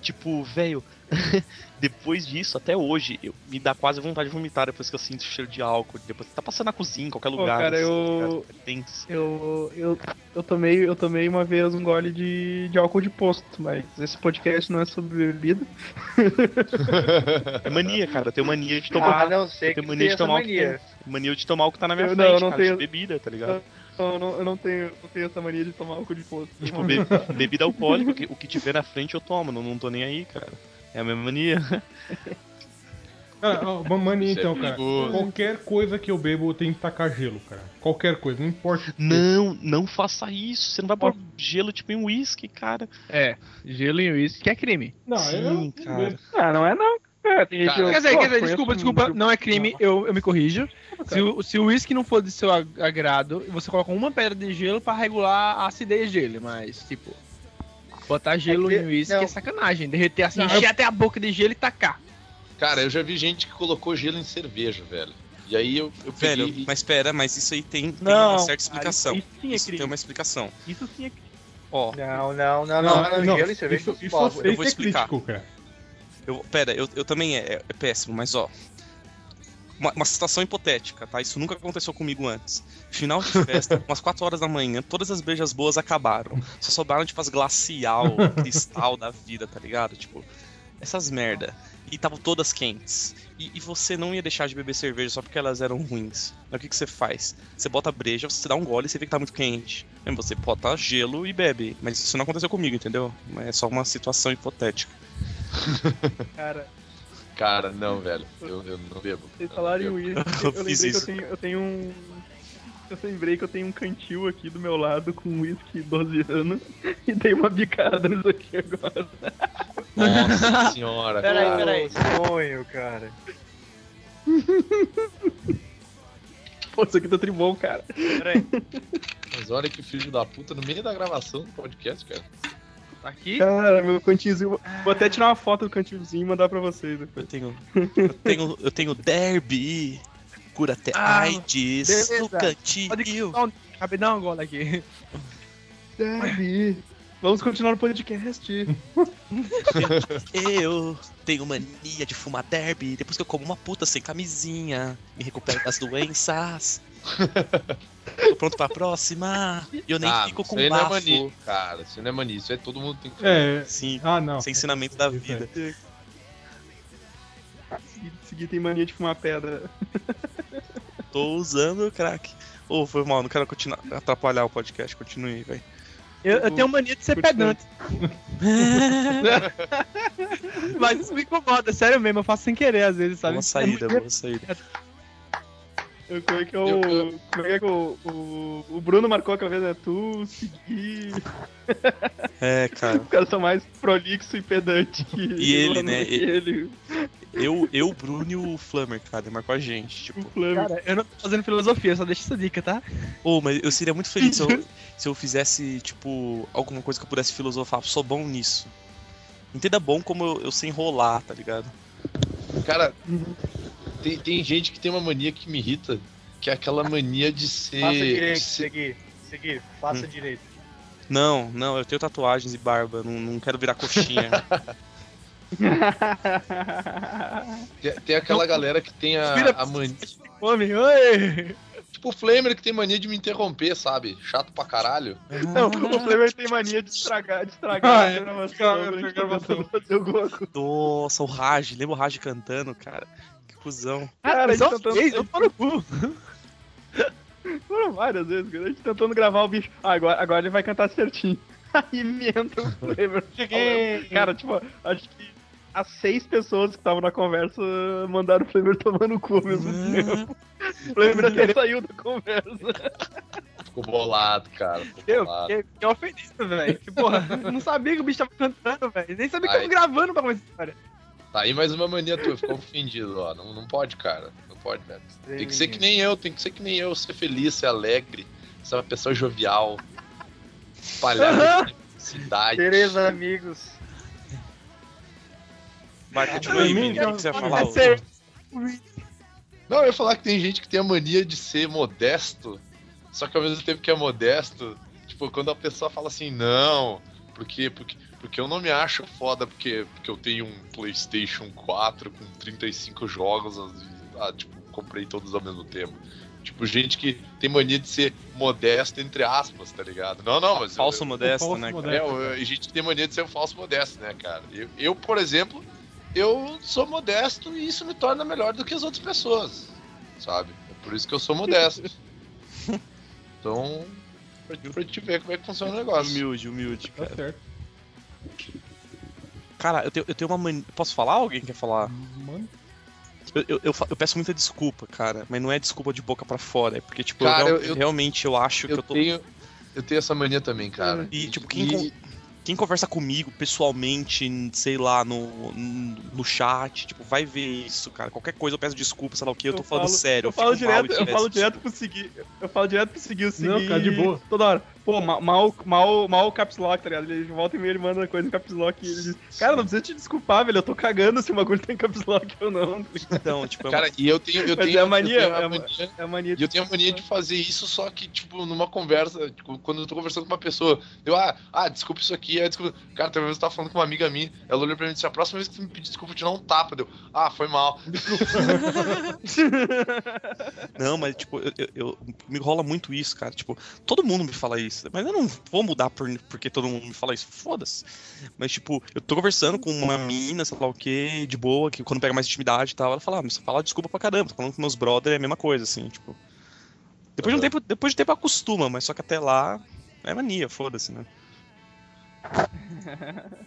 Tipo, velho, depois disso, até hoje, eu, me dá quase vontade de vomitar depois que eu sinto o cheiro de álcool. Depois tá passando na cozinha, em qualquer lugar. cara, assim, eu- tá ligado? É. Eu, eu, eu, tomei, eu tomei uma vez um gole de, de álcool de posto, mas esse podcast não é sobre bebida. É mania, cara. Eu tenho mania de tomar. Ah, não sei eu que tenho tu mania tem de essa tomar o que mania. tem- mania de tomar o que tá na minha Eu não, frente, eu não cara, tenho- de bebida, tá ligado? Eu não, eu não tenho, não tenho essa mania de tomar álcool de posto. Tipo, be- bebida alcoólica, o que, o que tiver na frente eu tomo, não, não tô nem aí, cara. É a mesma mania. Cara, ó, uma mania é então, cara. Qualquer coisa que eu bebo eu tenho que tacar gelo, cara. Qualquer coisa, não importa. Não, não faça isso. Você não vai pôr gelo tipo em uísque, cara. É, gelo e uísque é crime. Não, Sim, eu, cara. Ah, não é não. É, tem gente Cara, eu- Quer dizer, pô, quer dizer, desculpa, um- desculpa, não é crime, eu, eu me corrijo. Se o, se o uísque não for de seu ag- agrado, você coloca uma pedra de gelo pra regular a acidez dele, mas, tipo, botar gelo É que- em uísque não. é sacanagem. Derreter assim, Não, encher até a boca de gelo e tacar. Cara, eu já vi gente que colocou gelo em cerveja, velho. E aí eu, eu Velho, peguei. mas pera, mas isso aí tem, tem Não, uma certa cara, explicação. Isso sim é Isso tem uma explicação. Isso sim é crime. Ó, Não, não, não, não, Não, não, não, isso, não isso, isso eu vou é explicar. crítico, cara. Eu, pera, eu, eu também é, é péssimo, mas ó. Uma, uma situação hipotética, tá? Isso nunca aconteceu comigo antes. Final de festa, umas 4 horas da manhã, todas as brejas boas acabaram. Só sobraram, tipo, as glacial, cristal da vida, tá ligado? Tipo, essas merda. E estavam todas quentes. E, e você não ia deixar de beber cerveja só porque elas eram ruins. Aí o que, que você faz? Você bota a breja, você dá um gole e você vê que tá muito quente. Aí você bota gelo e bebe. Mas isso não aconteceu comigo, entendeu? É só uma situação hipotética. Cara, Cara, não, velho. Eu, eu não bebo. vocês Eu falaram em uísque, Eu eu lembrei fiz que eu isso. tenho, eu tenho um, Eu lembrei que eu tenho um cantil aqui do meu lado com um whisky 12 anos e dei uma bicada nisso aqui agora. Nossa senhora, Peraí, cara. peraí. Sonho, cara. Pô, isso aqui tá tribom, cara. Peraí. Mas olha que filho da puta no meio da gravação do podcast, cara. Tá aqui? Cara, meu cantilzinho. Vou até tirar uma foto do cantilzinho e mandar pra vocês depois. Eu tenho. Eu tenho. Eu tenho derby. Cura até Ah, AIDS beleza. no cantinho. Pode dar cabe dar um gole aqui. Deve. Vamos continuar no podcast. Eu tenho mania de fumar derby depois que eu como uma puta sem camisinha. Me recupero das doenças. Tô pronto pra próxima. E eu nem ah, fico isso com não é bafo. mania, cara. Isso não é mania. Isso aí todo mundo tem que É. Sim, Ah, não. é ensinamento da Isso vida. Segui, segui tem mania de fumar pedra. Tô usando, crack. Ô, foi mal, não quero continuar, atrapalhar o podcast. Continue, velho. Eu, eu tenho mania de ser pedante. Mas isso me incomoda, sério mesmo, eu faço sem querer às vezes, sabe? Boa saída, boa saída. Eu- Como é que é o. Como é que é o, o, o Bruno marcou aquela vez, né? Tu, seguir. É, cara. Os caras são mais prolixo e pedante que E ele, né? Ele, Eu, eu, o Bruno e o Flammer, cara, ele marcou a gente. Tipo, o Flamengo. Cara, eu não tô fazendo filosofia, só deixa essa dica, tá? Ô, mas eu seria muito feliz se eu, se eu fizesse, tipo, alguma coisa que eu pudesse filosofar. Sou bom nisso. Entenda bom como eu, eu sei enrolar, tá ligado? Cara, tem, tem gente que tem uma mania que me irrita, que é aquela mania de ser. Faça de direito, ser- seguir. Seguir, faça Hum. direito. Não, não, eu tenho tatuagens e barba, não, não quero virar coxinha. tem, tem aquela galera que tem a, Vira- a mania. Homem, oi! Tipo o Flamer que tem mania de me interromper, sabe? Chato pra caralho. Não, o Flamer tem mania de estragar, de estragar Ah, a é. gravação. A coisa. Nossa, o Raj, lembra o Raj cantando, cara? Cuzão. Cara, a gente só tentando- fez, eu tô no cu. Foram várias vezes, cara. A gente tentando gravar o bicho. Ah, agora, agora ele vai cantar certinho. Aí me entra o Flamer. Cheguei. Cara, tipo, acho que as seis pessoas que estavam na conversa mandaram o Flamer tomar no cu ao mesmo tempo. O Flamer até saiu da conversa. Ficou bolado, cara. Ficou Eu fiquei, fiquei ofendido, velho. Que porra, eu não sabia que o bicho tava cantando, velho. Nem sabia que Aí. tava gravando pra começar a história. Tá aí mais uma mania tua, ficou ofendido, ó. Não, não pode, cara. Não pode, velho. Tem que ser que nem eu, tem que ser que nem eu, ser feliz, ser alegre, ser uma pessoa jovial. Espalhar cidade. Tereza, amigos. Vai, continua aí, mim, Vini, o que você ia falar? Não, eu ia falar que tem gente que tem a mania de ser modesto, só que ao mesmo tempo que é modesto, tipo, quando a pessoa fala assim, não, porque, porque, porque eu não me acho foda porque, porque eu tenho um PlayStation 4 com 35 jogos, ah, tipo, comprei todos ao mesmo tempo. Tipo, gente que tem mania de ser modesto, entre aspas, tá ligado? Não, não, mas. eu- Falso eu- modesto, falso né? cara? é, eu- a gente tem mania de ser um falso modesto, né, cara? Eu, eu, por exemplo, eu sou modesto e isso me torna melhor do que as outras pessoas, sabe? É por isso que eu sou modesto. Então, pra, pra te ver como é que funciona o negócio. Humilde, humilde, Tá cara. certo. Cara, eu tenho, eu tenho uma mania. Posso falar? Alguém quer falar? Mano. Eu, eu, eu eu peço muita desculpa, cara, mas não é desculpa de boca pra fora, é porque, tipo, Cara, eu, eu- eu- realmente eu acho que Eu tô. tenho, eu tenho essa mania também, cara. E, tipo, quem, con- quem conversa comigo pessoalmente, sei lá, no, no chat, tipo, vai ver isso, cara. Qualquer coisa eu peço desculpa, sei lá o que, eu tô falando falo- sério. Eu falo direto, e eu falo direto pro seguir. Eu falo direto pro seguir o seguir. Não, cara, de boa. Toda hora. Pô, ma- mal, mal, mal o caps lock, tá ligado? Ele volta e meia ele manda coisa em caps lock e ele diz: Cara, não precisa te desculpar, velho. Eu tô cagando se o bagulho tem caps lock ou não. Então, tipo, é uma- Cara, e eu tenho. Eu Mas tenho é a mania, eu tenho é a mania É a mania E eu tenho a mania de fazer isso, só que, tipo, numa conversa, tipo, quando eu tô conversando com uma pessoa, eu, ah, ah, desculpa isso aqui, ah, desculpa. Cara, talvez eu tava falando com uma amiga minha, ela olhou pra mim e disse, a próxima vez que tu me pedir desculpa, eu te dar um tapa, deu, ah, foi mal. Não, mas, tipo, eu, eu- eu- me rola muito isso, cara. Tipo, todo mundo me fala isso. Mas eu não vou mudar por, porque todo mundo me fala isso. Foda-se. Mas, tipo, eu tô conversando com uma mina, sei lá o que, de boa, que quando pega mais intimidade e tal, ela fala, ah, mas você fala desculpa pra caramba. Tô falando com meus brother, é a mesma coisa, assim, tipo. Depois de um tempo, depois de um tempo acostuma, mas só que até lá é mania, foda-se, né?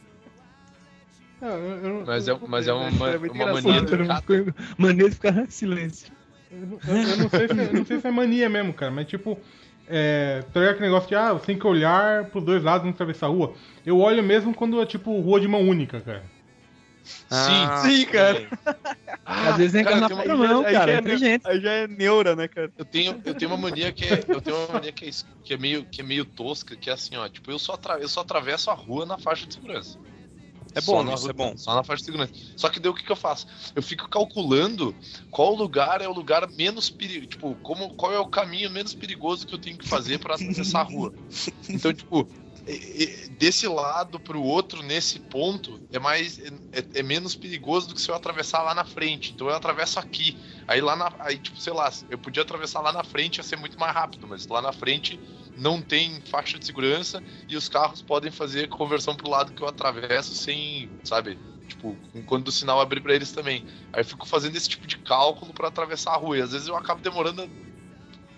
É, eu- eu- Mas é, mas é uma, É muito uma mania engraçado. chata. Mania de ficar em silêncio. Eu, não- eu- eu não sei se, eu não sei se é mania mesmo, cara, mas tipo. É, tá ligado aquele negócio de, ah, você tem que olhar pros dois lados antes de atravessar a rua? Eu olho mesmo quando é tipo rua de mão única, cara. Ah, Sim, cara. Às vezes nem cara, na tem uma- própria mão, aí cara. já É inteligente. Aí já é neura, né, cara? Eu tenho, eu tenho uma mania que é, eu tenho uma mania que é, que é meio, que é meio tosca, que é assim, ó, tipo, eu só, atra- eu só atravesso a rua na faixa de segurança. É bom, isso rua- é bom. Só na faixa de segurança. Só que daí o que, que eu faço? Eu fico calculando qual lugar é o lugar menos perigoso. Tipo, como, qual é o caminho menos perigoso que eu tenho que fazer pra atravessar a rua. Então, tipo, desse lado pro outro, nesse ponto, é mais. É, é menos perigoso do que se eu atravessar lá na frente. Então eu atravesso aqui. Aí lá na. Aí, tipo, sei lá, eu podia atravessar lá na frente, ia ser muito mais rápido, mas lá na frente não tem faixa de segurança e os carros podem fazer conversão pro lado que eu atravesso sem, sabe? Tipo, quando o sinal abrir pra eles também. Aí eu fico fazendo esse tipo de cálculo pra atravessar a rua. E às vezes eu acabo demorando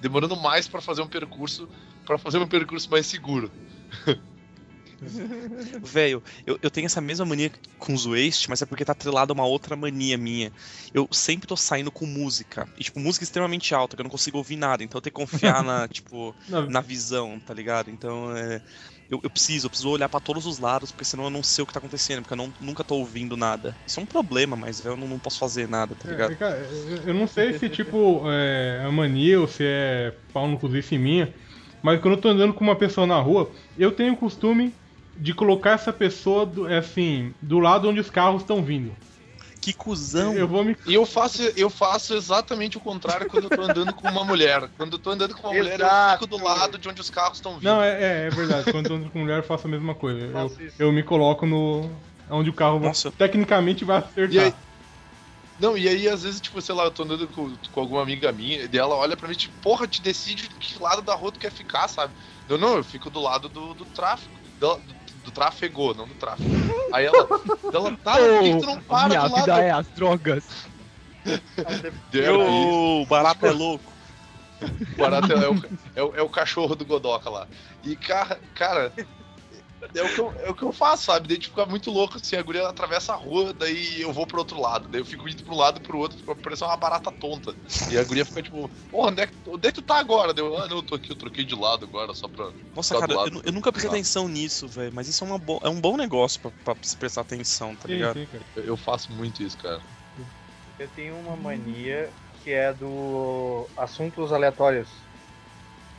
demorando mais pra fazer um percurso, para fazer um percurso mais seguro. Velho, eu, eu tenho essa mesma mania com os waste, mas é porque tá atrelado a uma outra mania minha. Eu sempre tô saindo com música. E, tipo, música extremamente alta, que eu não consigo ouvir nada. Então eu tenho que confiar na, tipo, Não, na visão, tá ligado? Então é. Eu, eu preciso, eu preciso olhar pra todos os lados, porque senão eu não sei o que tá acontecendo, porque eu não, nunca tô ouvindo nada. Isso é um problema, mas eu não, não posso fazer nada, tá ligado? É, cara, eu- não sei se tipo é é mania ou se é pau no cozice minha, mas quando eu tô andando com uma pessoa na rua, eu tenho o costume de colocar essa pessoa do, é assim, do lado onde os carros estão vindo. Que cuzão! Eu vou me E eu faço, eu faço exatamente o contrário quando eu tô andando com uma mulher. Quando eu tô andando com uma mulher, eu Exato. fico do lado de onde os carros estão vindo. Não, é, é, é verdade. Quando eu ando com mulher, eu faço a mesma coisa. Eu, isso. eu me coloco no. onde o carro vai- Nossa. tecnicamente vai acertar. Não, e aí às vezes, tipo, sei lá, eu tô andando com, com alguma amiga minha, e ela olha pra mim, tipo, porra, te decide de que lado da rua tu quer ficar, sabe? Eu não, eu fico do lado do, do tráfico. Do, do, tráfego, não do tráfico. Aí ela, ela tá, por que tu não para Minha do lado vida é as drogas. Eu, barato é louco. O barato é, o, é, o, é o cachorro do Godoka lá. E, cara, cara é, o que eu, é o que eu faço, sabe? Daí tipo, fica muito louco assim, a guria atravessa a rua, daí eu vou pro outro lado. Daí eu fico indo pro lado e pro outro, pra parecer uma barata tonta. E a guria fica tipo, porra, onde é, que, onde é que tu tá agora? Deu, ah, não, eu tô aqui, eu troquei de lado agora, só pra. Nossa, cara, eu, eu nunca prestei Tá. atenção nisso, velho. Mas isso é, uma bo- é um bom negócio pra, pra se prestar atenção, tá Sim, ligado? sim, cara. Eu, eu faço muito isso, cara. Eu tenho uma mania que é do assuntos aleatórios.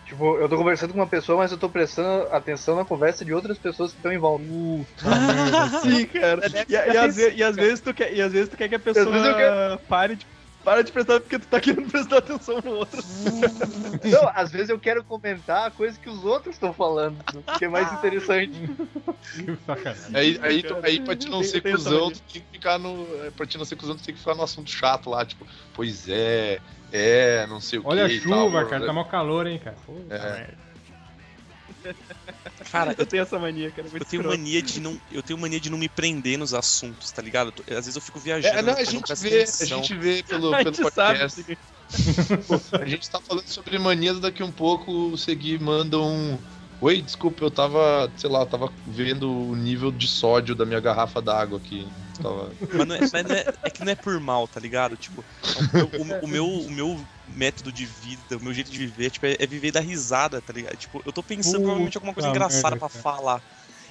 Tipo, eu tô conversando com uma pessoa, mas eu tô prestando atenção na conversa de outras pessoas que estão em volta. Sim, cara. E, e às e às vezes tu quer, e às vezes tu quer que a pessoa pare de, pare de prestar porque tu tá querendo prestar atenção no outro. Não, às vezes eu quero comentar coisas que os outros estão falando, que é mais interessante. Aí, aí, tu- aí pra te não ser cuzão, tu tem que ficar no. é, Pra te não ser cuzão, tu tem que ficar no assunto chato lá, tipo, pois é, é, não sei o que. Olha a chuva, tal, cara, tá mó calor, hein, cara. Pô, É. Cara, Eu tenho essa mania, cara. é muito Eu tenho mania de não, eu tenho mania de não me prender nos assuntos, tá ligado? Tô- Às vezes eu fico viajando. É, não, a gente vê, a gente vê pelo, A pelo gente sabe. podcast. assim. A gente tá falando sobre manias daqui um pouco, o Segui manda um. Oi, desculpa, eu tava, sei lá, eu tava vendo o nível de sódio da minha garrafa d'água aqui. Tava... Mas, não é, mas não é- é que não é por mal, tá ligado? Tipo, o, o- o meu, o meu método de vida, o meu jeito de viver, tipo, é, é viver da risada, tá ligado? Tipo, eu tô pensando Puta provavelmente em alguma coisa engraçada merda, pra cara. falar.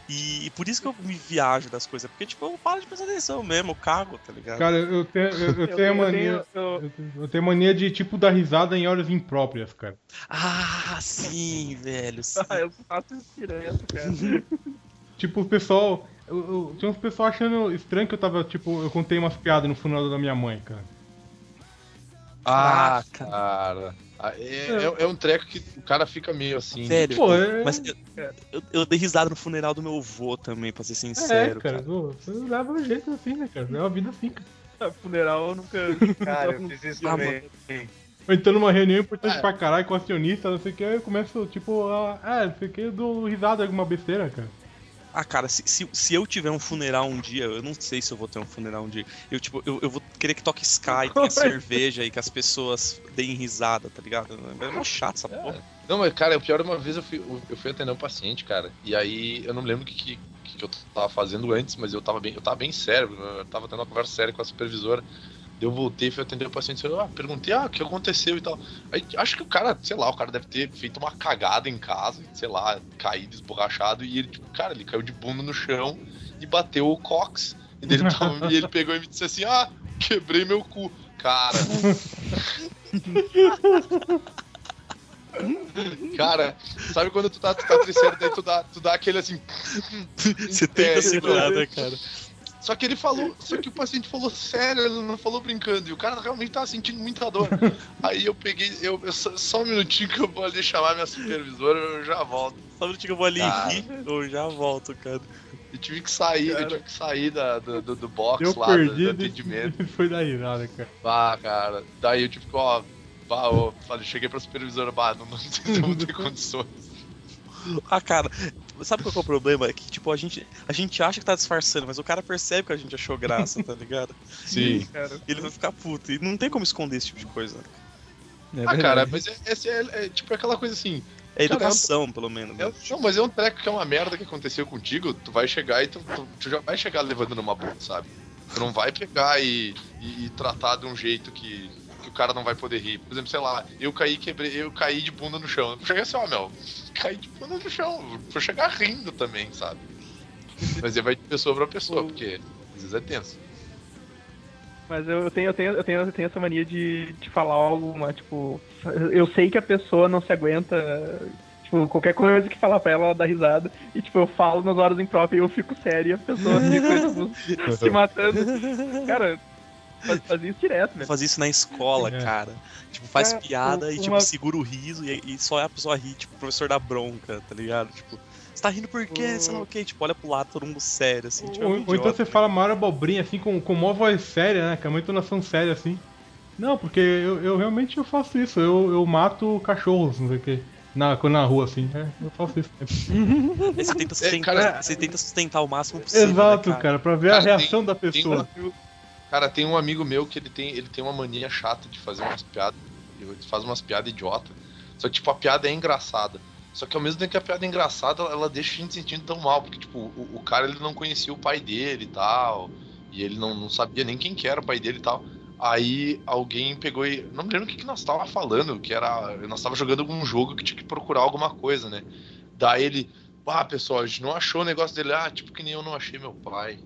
E, por isso que eu me viajo das coisas, porque, tipo, eu paro de prestar atenção mesmo, eu cago, tá ligado? Cara, eu tenho, eu, eu tenho mania. eu- Eu tenho, eu tenho mania de, tipo, dar risada em horas impróprias, cara. Ah, sim, velho. sim. Ah, eu faço isso direto, cara. Tipo, o pessoal. Eu, eu- tinha uns pessoal achando estranho que eu tava, tipo, eu contei umas piadas no funeral da minha mãe, cara. Ah, cara. Ah, É, é, é um treco que o cara fica meio assim. Velho, Pô, é. mas eu, eu, eu dei risada no funeral do meu avô também, pra ser é, sincero, cara. cara. pô, Você leva um jeito assim, né, cara? Leva a vida assim, cara. Funeral eu nunca. Cara, eu fiz isso Ah, também. Ou então numa reunião importante É. pra caralho com o acionista, não sei o que, eu começo, tipo, a. Ah, não sei o que, eu dou risada alguma besteira, cara. Ah, cara, se, se, se eu tiver um funeral um dia, eu não sei se eu vou ter um funeral um dia. Eu, tipo, eu, eu vou querer que toque Sky, tenha cerveja e que as pessoas deem risada, tá ligado? É mó chato essa porra. Não, mas cara, o pior uma vez eu fui, eu fui atender um paciente, cara, e aí eu não lembro o que, que, que eu tava fazendo antes, mas eu tava bem, eu tava bem sério, eu tava tendo uma conversa séria com a supervisora. Eu voltei, fui atender o paciente, eu ah, perguntei, ah, o que aconteceu e tal. Aí acho que o cara, sei lá, o cara deve ter feito uma cagada em casa, sei lá, caído, esborrachado, e ele, tipo, cara, ele caiu de bunda no chão e bateu o cox. E, ele, tava- e ele pegou e me disse assim, ah, quebrei meu cu. Cara. Cara, sabe quando tu tá, tu tá tricero, daí tu dá, tu dá aquele assim. Você tenta É, segurar, né, cara? Só que ele falou, só que o paciente falou sério, ele não falou brincando, e o cara realmente tava sentindo muita dor. Aí eu peguei, eu, eu só, só um minutinho que eu vou ali chamar minha supervisora, eu já volto. Só um minutinho que eu vou ali Cara. rir, eu já volto, cara. Eu tive que sair, eu tive que sair da, do, do, do box Eu lá, do, do perdi atendimento. foi da risada, cara. Bah, cara. Daí eu tive que, ó, bah, ó, falei, cheguei pra supervisora, bah, não, não vou ter condições. Ah, cara, sabe qual que é o problema? É que, tipo, a gente, a gente acha que tá disfarçando, mas o cara percebe que a gente achou graça, tá ligado? Sim. Cara. E ele vai ficar puto. E não tem como esconder esse tipo de coisa. É ah, verdade. cara, mas é, é, é, tipo aquela coisa assim. É Cara, educação, pelo menos. É, né? não, mas é um treco que é uma merda que aconteceu contigo, tu vai chegar e tu, tu, tu já vai chegar levando numa boa, sabe? Tu não vai pegar e, e, e tratar de um jeito que, cara não vai poder rir. Por exemplo, sei lá, eu caí, quebrei, eu caí de bunda no chão. Eu cheguei assim, ó, meu, caí de bunda no chão. Vou chegar rindo também, sabe? Mas aí vai de pessoa pra pessoa, porque às vezes é tenso. Mas eu tenho, eu tenho, eu tenho, eu tenho essa mania de, de falar algo, mas, tipo, eu sei que a pessoa não se aguenta. Tipo, qualquer coisa que falar pra ela, ela dá risada. E, tipo, eu falo nas horas impróprias e eu fico sério e a pessoa fica, tipo, se matando. Cara, faz, faz isso direto, velho. Fazer isso na escola, É. cara. Tipo, faz É, piada e, tipo, uma- segura o riso e, e só a pessoa ri, tipo, o professor da bronca, tá ligado? Tipo, você tá rindo por quê? Sei lá o quê? Tipo, olha pro lado, todo mundo sério, assim. Tipo, é um Ou, ou então você né? fala maior abobrinha, assim, com, com uma voz séria, né? Com uma entonação séria, assim. Não, porque eu, eu realmente eu faço isso. Eu, eu mato cachorros, não sei o quê. Na, na rua, assim. É, eu faço isso. Aí você tenta sustentar, cara- você tenta sustentar o máximo possível. Exato, né, cara? pra ver Cara, a tem- reação da Tem pessoa. um- cara, tem um amigo meu que ele tem, ele tem uma mania chata de fazer umas piadas. Ele faz umas piadas idiota. Só que, tipo, a piada é engraçada. Só que ao mesmo tempo que a piada é engraçada, ela, deixa a gente sentindo tão mal. Porque, tipo, o, o cara ele não conhecia o pai dele e tal. E ele não, não sabia nem quem que era o pai dele e tal. Aí alguém pegou e. Não me lembro o que, que nós tava falando, que era. Nós tava jogando algum jogo que tinha que procurar alguma coisa, né? Daí ele. Ah, pessoal, a gente não achou o negócio dele. Ah, tipo que nem eu não achei meu pai.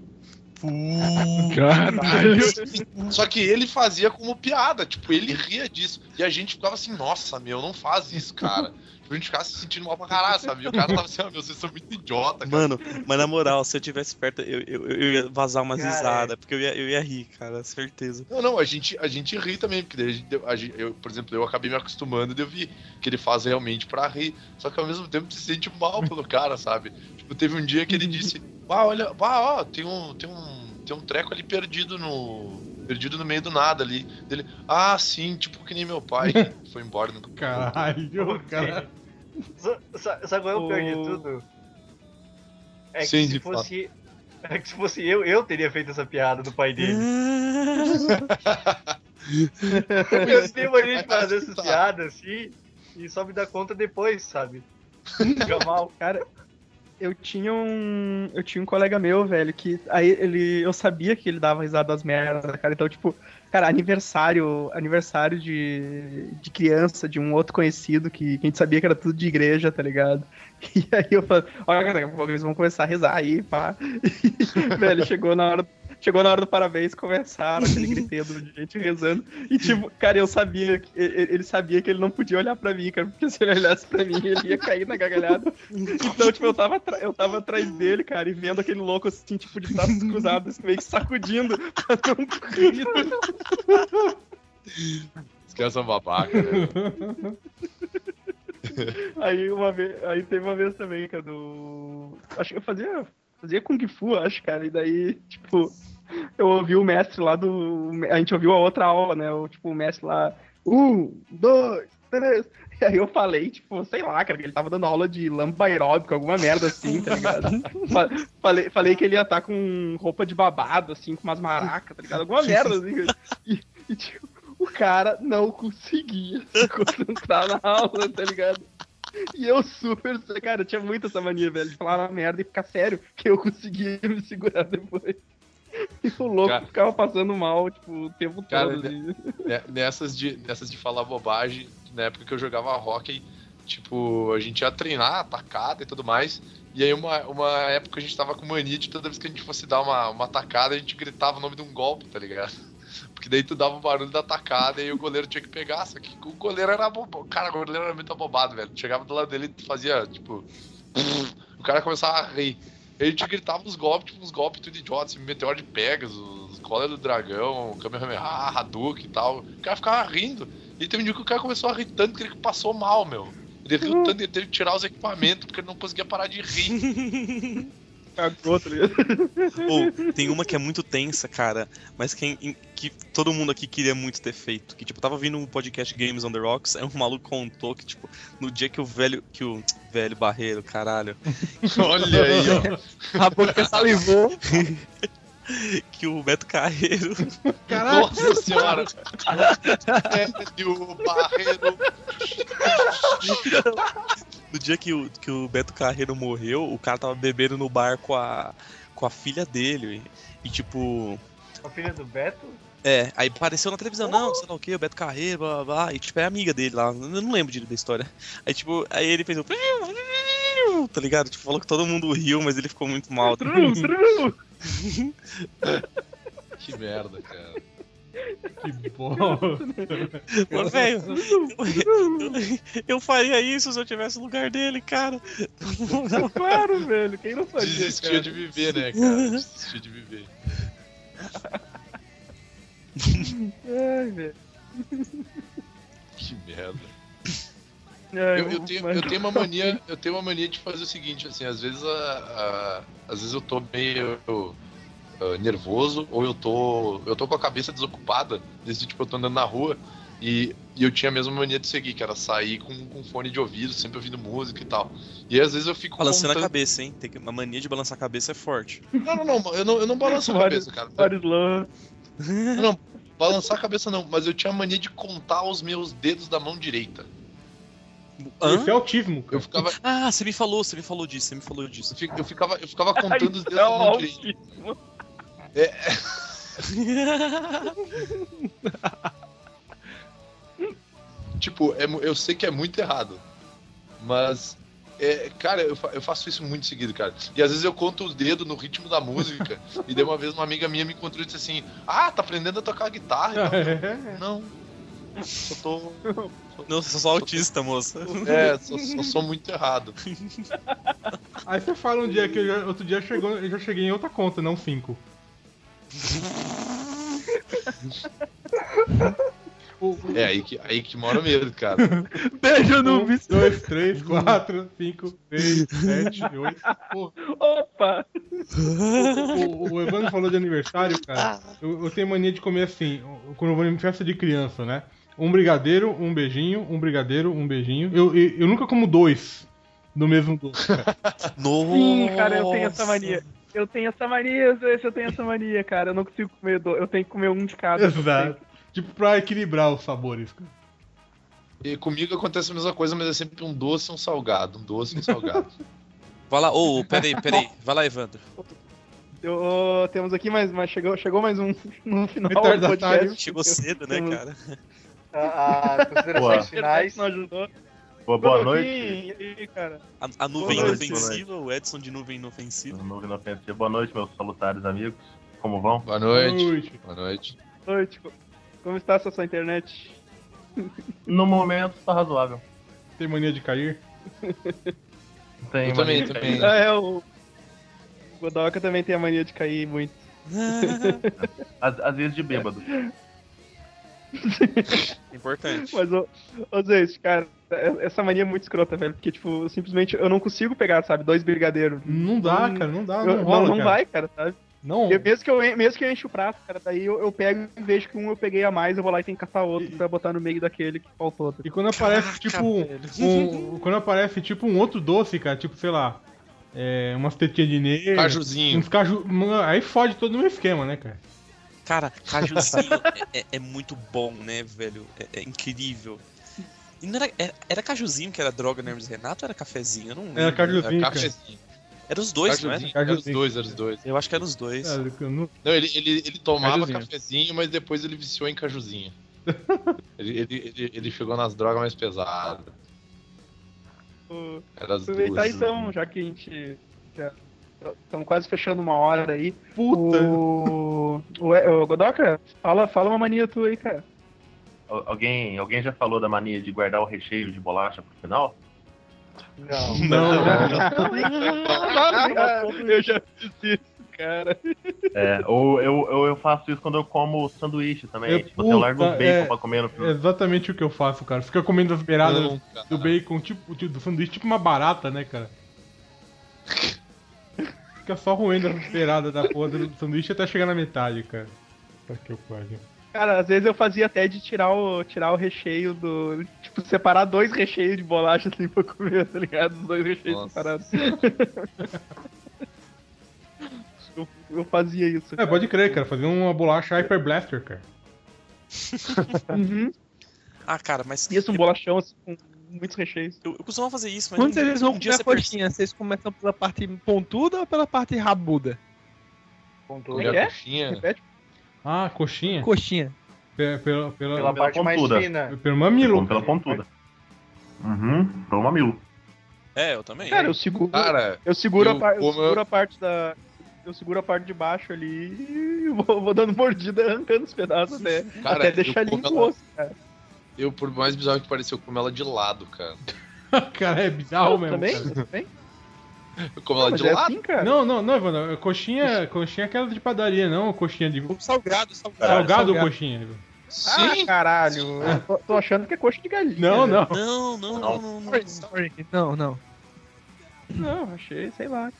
Caralho. Só que ele fazia como piada, tipo, ele ria disso. E a gente ficava assim, nossa, meu, não faz isso, cara. A gente ficava se sentindo mal pra caralho, sabe? E o cara tava assim, ah, meu, vocês são muito idiota, cara. Mano, mas na moral, se eu tivesse perto, eu, eu, eu ia vazar umas Cara, risadas, porque eu ia, eu ia rir, cara, certeza. Não, não, a gente, a gente ri também, porque daí a gente, a gente- eu, por exemplo, eu acabei me acostumando de eu vi que ele faz realmente pra rir. Só que ao mesmo tempo se sente mal pelo cara, sabe? Tipo, teve um dia que ele disse, ah, olha, ah, ó, tem um, tem um, tem um treco ali perdido no. Perdido no meio do nada ali. Dele, ah, sim, tipo que nem meu pai. Foi embora nunca. Caralho, cara. Sa- sa- Sabe qual é o pior de tudo? É que Sim, se fosse. É que se fosse eu, eu teria feito essa piada do pai dele. Eu tenho mania de fazer essas Tá. piadas assim e só me dá conta depois, sabe? Fica mal. Cara, eu tinha um. Eu tinha um colega meu, velho, que aí ele. Eu sabia que ele dava risada das merdas, cara. Então, tipo, cara, aniversário. Aniversário de, de criança, de um outro conhecido que, que a gente sabia que era tudo de igreja, tá ligado? E aí eu falei, olha, daqui eles vão começar a rezar aí, pá. E, velho, chegou na hora. Chegou na hora do parabéns, começaram aquele griteiro de gente rezando. E tipo, cara, eu sabia, que- ele sabia que ele não podia olhar pra mim, cara, porque se ele olhasse pra mim, ele ia cair na gargalhada. Então, tipo, eu tava, eu tava atrás dele, cara, e vendo aquele louco assim, tipo, de braços cruzados, meio que sacudindo pra não rir. Os caras são babaca, né? Aí uma vez, aí teve uma vez também, cara, do. Acho que eu fazia. Fazia Kung Fu, acho, cara. E daí, tipo, eu ouvi o mestre lá do. A gente ouviu a outra aula, né? O, tipo, o mestre lá. Um, dois, três. E aí eu falei, tipo, sei lá, cara, que ele tava dando aula de lamba aeróbica, alguma merda assim, tá ligado? Fa- falei, falei que ele ia estar com roupa de babado, assim, com umas maracas, tá ligado? Alguma merda, assim. E, e, tipo, o cara não conseguia se concentrar na aula, tá ligado? E eu super, cara, eu tinha muito essa mania, velho, de falar merda e ficar sério, que eu conseguia me segurar depois. E o louco Cara- ficava passando mal, tipo, o tempo Cara, todo. né- assim. né, nessas, de, nessas de falar bobagem, na época que eu jogava hockey, tipo, a gente ia treinar, atacada e tudo mais. E aí uma, uma época a gente tava com mania de toda vez que a gente fosse dar uma, uma atacada, a gente gritava o nome de um golpe, tá ligado? Porque daí tu dava o barulho da atacada e o goleiro tinha que pegar. Só que o goleiro era bobo. Cara, o goleiro era muito abobado, velho. Chegava do lado dele e fazia, tipo. O cara começava a rir. A gente gritava uns golpes, tipo, uns golpes tudo idiotas, assim, Meteor de Pegasus, Cola do Dragão, Kamehameha, Hadouken e tal. O cara ficava rindo. E teve um dia que o cara começou a rir tanto que ele passou mal, meu. Ele riu tanto, ele teve que tirar os equipamentos porque ele não conseguia parar de rir. Cagou, tá ligado? Ou tem uma que é muito tensa, cara, mas que, que todo mundo aqui queria muito ter feito. Que, tipo, tava vindo um podcast Games on the Rocks, aí um maluco contou que, tipo, no dia que o velho. Que o velho barreiro, caralho. Olha aí, ó. A boca salivou. Que o Beto Carreiro. Nossa senhora! É, e o Barreiro. No dia que o, que o Beto Carreiro morreu, o cara tava bebendo no bar com a, com a filha dele. E, e, tipo. A filha do Beto? É, aí apareceu na televisão, não, sei lá o que, o Beto Carreiro, blá blá blá. E tipo, é amiga dele lá. Eu não lembro direito da história. Aí, tipo, aí ele fez um. Tá ligado? Tipo, falou que todo mundo riu, mas ele ficou muito mal. Tru, tru. Que merda, cara. Que bom. Mas, velho, eu, eu faria isso se eu tivesse no lugar dele, cara. Claro, velho. Quem não fazia, Desistiu cara? de viver, né, cara? Desistiu de viver. Ai, velho. Que merda. Eu, eu tenho, mas- eu tenho uma mania, eu tenho uma mania de fazer o seguinte, assim, às vezes a, a- às vezes eu tô meio ah, nervoso ou eu tô eu tô com a cabeça desocupada, desse tipo eu tô andando na rua e, e eu tinha a mesma mania de seguir, que era sair com, com fone de ouvido, sempre ouvindo música e tal. E aí, às vezes eu fico Balançando a contando- cabeça, hein? Tem que, uma mania de balançar a cabeça é forte. Não, não, não, eu não, eu não balanço a cabeça, cara. Vários lances. Não, balançar a cabeça não, mas eu tinha a mania de contar os meus dedos da mão direita. Hã? Isso é autismo, cara. Eu ficava, Ah, você me falou, você me falou disso, você me falou disso. eu fi- eu ficava, eu ficava contando os dedos da Não, mão direita. Tipo, é eu sei que é muito errado. Mas, é, cara, eu, fa- eu faço isso muito seguido, cara. E às vezes eu conto os dedos no ritmo da música. e de uma vez uma amiga minha me encontrou e disse assim: Ah, tá aprendendo a tocar guitarra? Então, não. Só tô. Não, eu sou só autista, moça. É, só, só sou muito errado. Aí você fala um dia que eu já- outro dia chegou, eu já cheguei em outra conta, não cinco. O- o- É aí que, aí que mora o medo, cara. Beijo no um, dois, três, quatro, cinco, seis, sete, oito. Pô, Opa! o, o Evandro falou de aniversário, cara. Eu, eu tenho mania de comer assim, quando eu vou em festa de criança, né? Um brigadeiro, um beijinho, um brigadeiro, um beijinho. Eu, eu, eu nunca como dois do mesmo doce, cara. Sim, cara, eu tenho essa mania. Eu tenho essa mania, Zé, eu tenho essa mania, cara. Eu não consigo comer dois. Eu tenho que comer um de cada. Exato. Tipo, pra equilibrar os sabores, cara. E comigo acontece a mesma coisa, mas é sempre um doce e um salgado. Um doce e um salgado. Vai lá, ô, peraí, peraí. Vai lá, Evandro. Eu, temos aqui mais, mas chegou, chegou mais um no final podcast. Chegou cedo, né, cara? A- considerações finais. Não ajudou. Boa, boa Bruno, noite. E aí, cara? A, a nuvem Boa noite, inofensiva, o Edson de nuvem inofensiva. Nuvem inofensiva. Boa noite, meus salutares amigos. Como vão? Boa noite. Noite. Boa noite. Noite. Como está essa sua internet? No momento tá razoável. Tem mania de cair? Tem Eu também, também. Ah, é, o Godoka também tem a mania de cair muito. Às, às vezes de bêbado. Importante. Mas, ô, ô Zé, cara, essa mania é muito escrota, velho. Porque, tipo, simplesmente eu não consigo pegar, sabe? Dois brigadeiros. Não dá, Hum, cara, não dá, Eu- não não, rola, não cara. vai, cara, sabe? Não, Eu- mesmo, que eu, mesmo que eu enche o prato, cara, daí eu, eu pego e vejo que um eu peguei a mais, eu vou lá e tenho que catar outro E- pra botar no meio daquele que faltou. E quando aparece, tipo, um, quando aparece, tipo, um outro doce, cara, tipo, sei lá, é, umas tetinhas de neve, Cajuzinho. uns caju... Aí fode todo o meu esquema, né, cara? Cara, cajuzinho é, é- é muito bom, né, velho? É, é incrível. E não era, era, era cajuzinho que era droga no Hermes Renato ou era cafezinho? Eu não lembro. Era cajuzinho, É cara. cafezinho. Era os dois, não é? Cajuzinho, Era os dois, era os dois. Eu acho que era os dois. É, eu não- Não, ele, ele, ele tomava Cajuzinho. cafezinho, mas depois ele viciou em cajuzinho. ele, ele, ele, ele chegou nas drogas mais pesadas. Era as Aproveitar duas. então, já que a gente já estamos quase fechando uma hora aí. Puta! O, o, o Godoka, fala, fala uma mania tua aí, cara. Al- Alguém, alguém já falou da mania de guardar o recheio de bolacha pro final? Não. Não, eu já fiz isso, cara. É, ou eu, eu, eu faço isso quando eu como sanduíche também. Eu- tipo, eu largo puta, os bacon é- pra comer no É final. exatamente o que eu faço, cara. Fica comendo as beiradas Não, do bacon, tipo, tipo, do sanduíche, tipo uma barata, né, cara? Fica só roendo as beiradas da porra do sanduíche até chegar na metade, cara. Pra que eu pariu. Cara, às vezes eu fazia até de tirar o, tirar o recheio do. Tipo, separar dois recheios de bolacha assim pra comer, tá ligado? Os dois recheios Nossa. separados. eu, eu fazia isso. É, pode crer, cara. Fazer uma bolacha Hyper Blaster, cara. Uhum. Ah, cara, mas. Isso, um bolachão assim, com muitos recheios. Eu, eu costumava fazer isso, mas. Quando um- vocês vão um dia comer a você perce- coxinha, vocês começam pela parte pontuda ou pela parte rabuda? Comer É? coxinha. Repete. Ah, coxinha? Coxinha. Pe- Pela, pela, Pela parte mais pontuda. fina. pelo mamilo. Pela pontuda. Uhum, pelo mamilo. É, eu também. Cara, eu seguro. Cara, Eu seguro, Eu a, par- eu como- seguro a parte da. Eu seguro a parte de baixo ali e vou, vou dando mordida, arrancando os pedaços até, Cara, até eu deixar o ela- osso, cara. eu, por mais bizarro que pareça, eu como ela de lado, cara. cara, é bizarro mesmo. também? cara. também? Eu como ela de é lado. assim, cara. Não, não, não, Evandro. Coxinha, coxinha é aquela de padaria, não coxinha de. Salgado, salgado. Salgado ou coxinha? Ah, caralho. Eu tô, tô achando que é coxa de galinha. Não, não. Não, não, não, não. não. Sorry, Não, não. Não, achei, sei lá.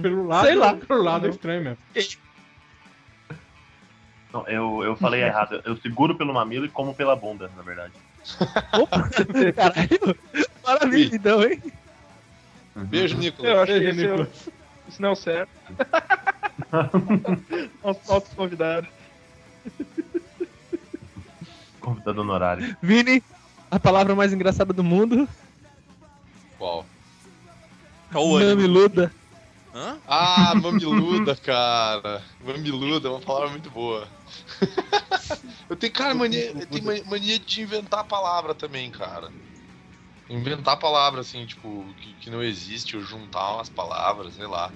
Pelo lado, Sei lá. pelo lado é estranho mesmo. Não, eu, eu falei errado. Eu seguro pelo mamilo e como pela bunda, na verdade. Opa! Caralho! Maravilha, então, hein? Beijo, Nicolas. Eu achei Beijo, esse, eu, Nicolas. isso não é o certo. Nosso nosso convidado. Convidado honorário. Vini, a palavra mais engraçada do mundo. Qual? Cauã. Mamiluda. Hã? Ah, mamiluda, cara. Mamiluda é uma palavra muito boa. eu tenho, cara, mania, eu tenho mania- mania de inventar palavra também, cara. Inventar palavra, assim, tipo, que, que não existe, ou juntar umas palavras, sei lá.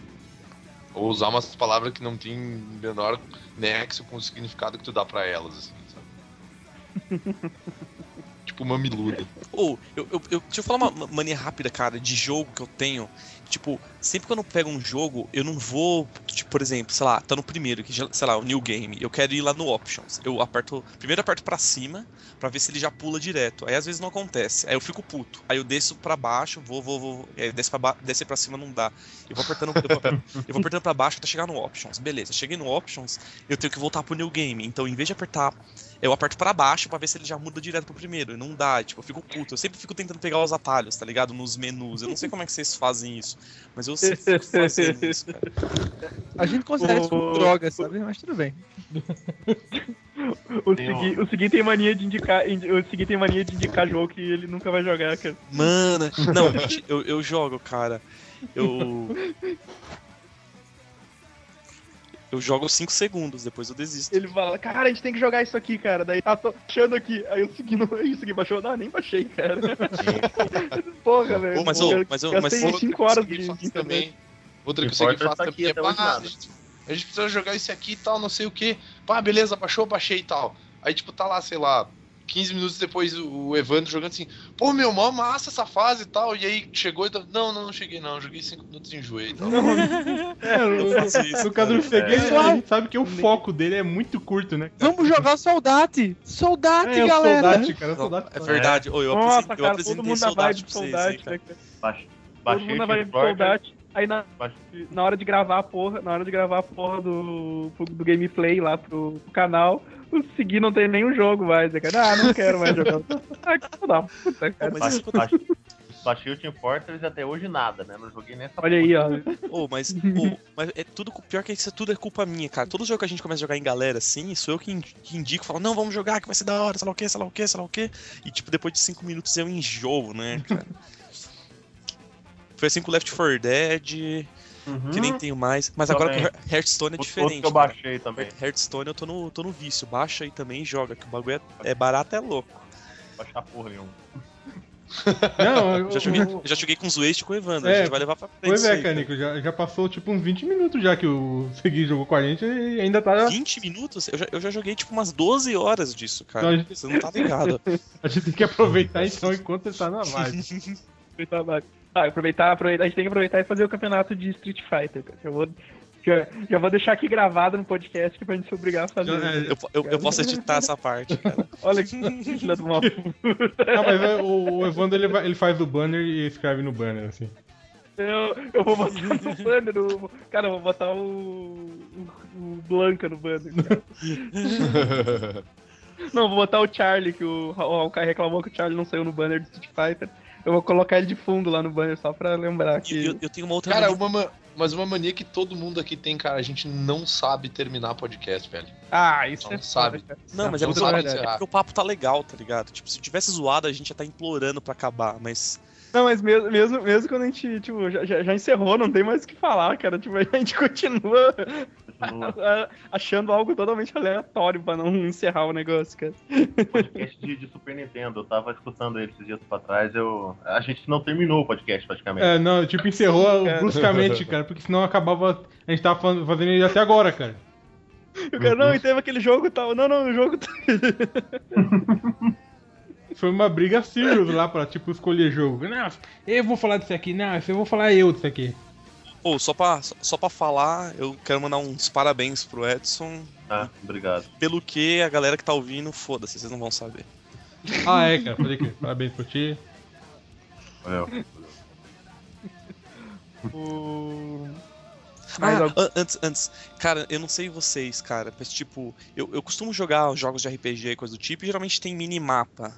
Ou usar umas palavras que não tem menor nexo com o significado que tu dá pra elas, assim, sabe? tipo, mamiluda. Ou, eu, eu, eu- deixa eu falar uma ma- mania rápida, cara, de jogo que eu tenho. Tipo, sempre que eu não pego um jogo, eu não vou, tipo, por exemplo, sei lá, tá no primeiro, que sei lá, o New Game, eu quero ir lá no Options. Eu aperto, primeiro aperto pra cima, pra ver se ele já pula direto. Aí às vezes não acontece. Aí eu fico puto. Aí eu desço pra baixo, vou, vou, vou. É, desce pra ba descer pra cima não dá. Eu vou apertando, eu vou, eu vou apertando pra baixo até chegar no Options. Beleza, cheguei no Options, eu tenho que voltar pro New Game. Então, em vez de apertar eu aperto pra baixo pra ver se ele já muda direto pro primeiro. E não dá, tipo, eu fico puto. Eu sempre fico tentando pegar os atalhos, tá ligado? Nos menus. Eu não sei como é que vocês fazem isso. Mas eu sempre fico fazendo isso, cara. A gente considera isso como droga, sabe? Mas tudo bem. O Segui, o Segui tem mania de indicar. indi- O Segui tem mania de indicar jogo que ele nunca vai jogar, cara. Mano, não, gente, eu, eu jogo, cara. Eu. Eu jogo 5 segundos, depois eu desisto. Ele fala, cara, a gente tem que jogar isso aqui, cara. Daí tá tô achando aqui. Aí eu segui no. Aí o Segui baixou, não, nem baixei, cara. Porra, velho. Ô, mas, Eu ô, mas, ô, mas Outra 5 que horas eu de, internet. também. Outra O que eu consegui importa fazer tá também aqui é, nada. a gente, a gente precisa jogar esse aqui e tal, não sei o que. Pá, beleza, baixou, baixei e tal. Aí, tipo, tá lá, sei lá, 15 minutos depois o Evandro jogando assim, pô, meu, mó massa essa fase e tal. E aí chegou e tal, não, não, não cheguei não, joguei 5 minutos e enjoei e tal. É, no, Eu faço isso, no caso do cara. Segui, a gente sabe que o foco dele é muito curto, né? cara? Vamos jogar Soldate! Soldate, É, galera! soldate, cara, Não, soldate. é verdade. Ô, eu Nossa, apresentei, eu cara, apresentei todo mundo na saudade vibe de pra vocês aí, soldate, cara. né, cara? Baixei, Todo mundo na vibe soldate. Aí na, na hora de gravar a porra, na hora de gravar a porra do, do gameplay lá pro, pro canal, o Segui não tem nenhum jogo mais, né, cara? Ah, não quero mais jogar. Ah, que da puta, cara. Ô, mas baixei- o Team Fortress e até hoje nada, né? Não joguei nessa Olha aí, ó. Ô, mas, ô, mas é tudo, pior que isso tudo é culpa minha, cara. Todo jogo que a gente começa a jogar em galera assim, sou eu que, in- que indico, falo, não, vamos jogar, que vai ser da hora, sei lá o que, sei lá o que, sei lá o que. E tipo, depois de cinco minutos eu enjoo, né, cara? Foi assim com Left 4 Dead, que nem tenho mais. Mas agora Também. com Hearthstone é diferente. outros que eu cara. baixei também. Hearthstone eu tô no, tô no vício. Baixa aí também e joga, que o bagulho é, é barato, é louco. Baixar porra nenhuma. Não, eu, Já joguei, eu- já joguei com os Waste e com o Evandro. É, a gente vai levar pra frente. Pois isso é, aí, já, já passou tipo uns 20 minutos já que o Segui jogou com a gente e ainda tá. 20 minutos? Eu já, eu já joguei tipo umas 12 horas disso, cara. Então a gente- Você não tá ligado. A gente tem que aproveitar então enquanto ele tá na live. Aproveitar a live. Ah, aproveitar, aproveitar, a gente tem que aproveitar e fazer o campeonato de Street Fighter, cara. Eu vou, já, já vou deixar aqui gravado no podcast que pra gente se obrigar a fazer. É, Eu, eu, eu posso editar essa parte, cara. Olha que filha do mal. Não, mas é, o, o Evandro ele, vai- ele faz o banner e escreve no banner, assim. Eu, eu vou botar no banner, o- cara, eu vou botar o, o, o Blanca no banner. cara. Não, vou botar o Charlie, que o, o Kai reclamou que o Charlie não saiu no banner do Street Fighter. Eu vou colocar ele de fundo lá no banner só pra lembrar que. eu, eu tenho uma outra Cara, mania- uma, ma- mas uma mania que todo mundo aqui tem, cara. A gente não sabe terminar podcast, velho. Ah, isso Não é sabe. foda. Não, mas é não porque, sabe é porque o papo tá legal, tá ligado? Tipo, se tivesse zoado, a gente já tá implorando pra acabar, mas. Não, mas mesmo, mesmo, mesmo quando a gente, tipo, já, já, encerrou, não tem mais o que falar, cara. Tipo, a gente Continua. achando algo totalmente aleatório pra não encerrar o negócio, cara. podcast de, de Super Nintendo. Eu tava escutando ele esses dias pra trás. Eu... A gente não terminou o podcast praticamente. É, não, tipo, encerrou Cara. bruscamente, cara, porque senão acabava. A gente tava fazendo ele até agora, cara. O cara, não, e teve aquele jogo e tal. Não, não, o jogo tá. Foi uma briga serious lá pra, tipo, escolher jogo. Não, eu vou falar disso aqui, não, eu vou falar eu disso aqui. Pô, só pra, só, pra falar, eu quero mandar uns parabéns pro Edson. Ah, obrigado. Pelo que a galera que tá ouvindo, foda-se, vocês não vão saber. Ah, é, cara, falei que parabéns por ti. Valeu. O... Ah, algum- an- antes, antes, cara, eu não sei vocês, cara, mas tipo, eu, eu costumo jogar jogos de RPG e coisa do tipo, e geralmente tem minimapa.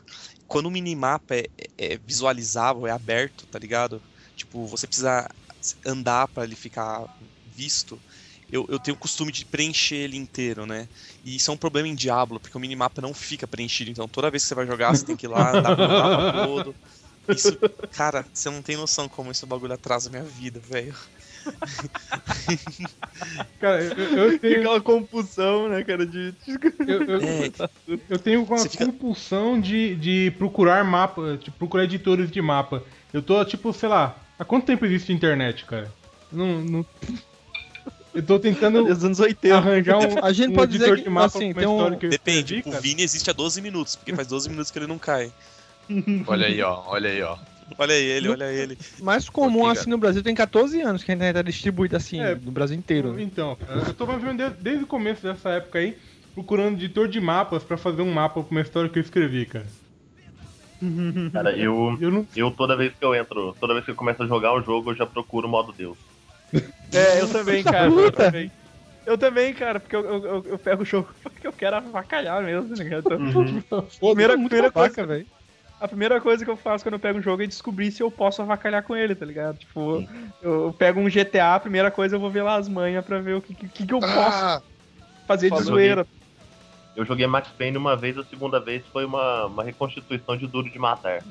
Quando o minimapa é, é visualizável, é aberto, tá ligado? Tipo, você precisa andar pra ele ficar visto. Eu, eu tenho o costume de preencher ele inteiro, né? E isso é um problema em Diablo, porque o minimapa não fica preenchido. Então toda vez que você vai jogar, você tem que ir lá, andar pelo mapa todo. Isso, cara, você não tem noção como esse bagulho atrasa a minha vida, velho. Cara, eu, eu tenho. aquela compulsão, né, cara, de. Eu, eu- É, eu tenho uma Você fica- compulsão de, de procurar mapa, de procurar editores de mapa. Eu tô, tipo, sei lá, há quanto tempo existe internet, cara? Não. não... Eu tô tentando Desde anos 80. arranjar um, A gente um pode dizer editor que, de mapa assim, tem um- história que eu Depende, escrevi, o. Vini existe há 12 minutos, porque faz 12 minutos que ele não cai. Olha aí, ó. Olha aí, ó. Olha ele, olha ele. mais comum Ok, assim cara. no Brasil tem 14 anos que a internet é distribuída assim É. no Brasil inteiro. né? Então, eu tô menos desde, desde o começo dessa época aí, procurando editor de mapas pra fazer um mapa com uma história que eu escrevi, cara. Cara, eu, Eu não. eu toda vez que eu entro, toda vez que eu começo a jogar um jogo, eu já procuro o modo Deus. É, eu também, cara. Eu também. Eu também, cara, porque eu, eu, eu- eu pego o jogo porque eu quero avacalhar mesmo, tá ligado? Então, primeira, é muito primeira babaca, coisa, velho. a primeira coisa que eu faço quando eu pego um jogo é descobrir se eu posso avacalhar com ele, tá ligado? Tipo, eu, eu pego um GTA, a primeira coisa eu vou ver lá as manhas pra ver o que, que, que eu posso Ah, fazer de zoeira. Eu joguei Max Payne uma vez, a segunda vez foi uma, uma reconstituição de Duro de Matar.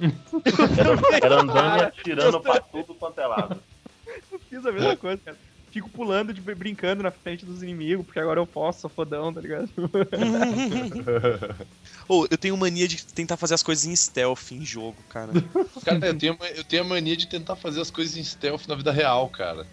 Era, era andando e atirando pra tudo quanto é lado. Eu fiz a mesma coisa, cara. Fico pulando, de, brincando na frente dos inimigos, porque agora eu posso, sou fodão, tá ligado? Ô, eu tenho mania de tentar fazer as coisas em stealth em jogo, cara. cara, eu tenho, eu tenho a mania de tentar fazer as coisas em stealth na vida real, cara.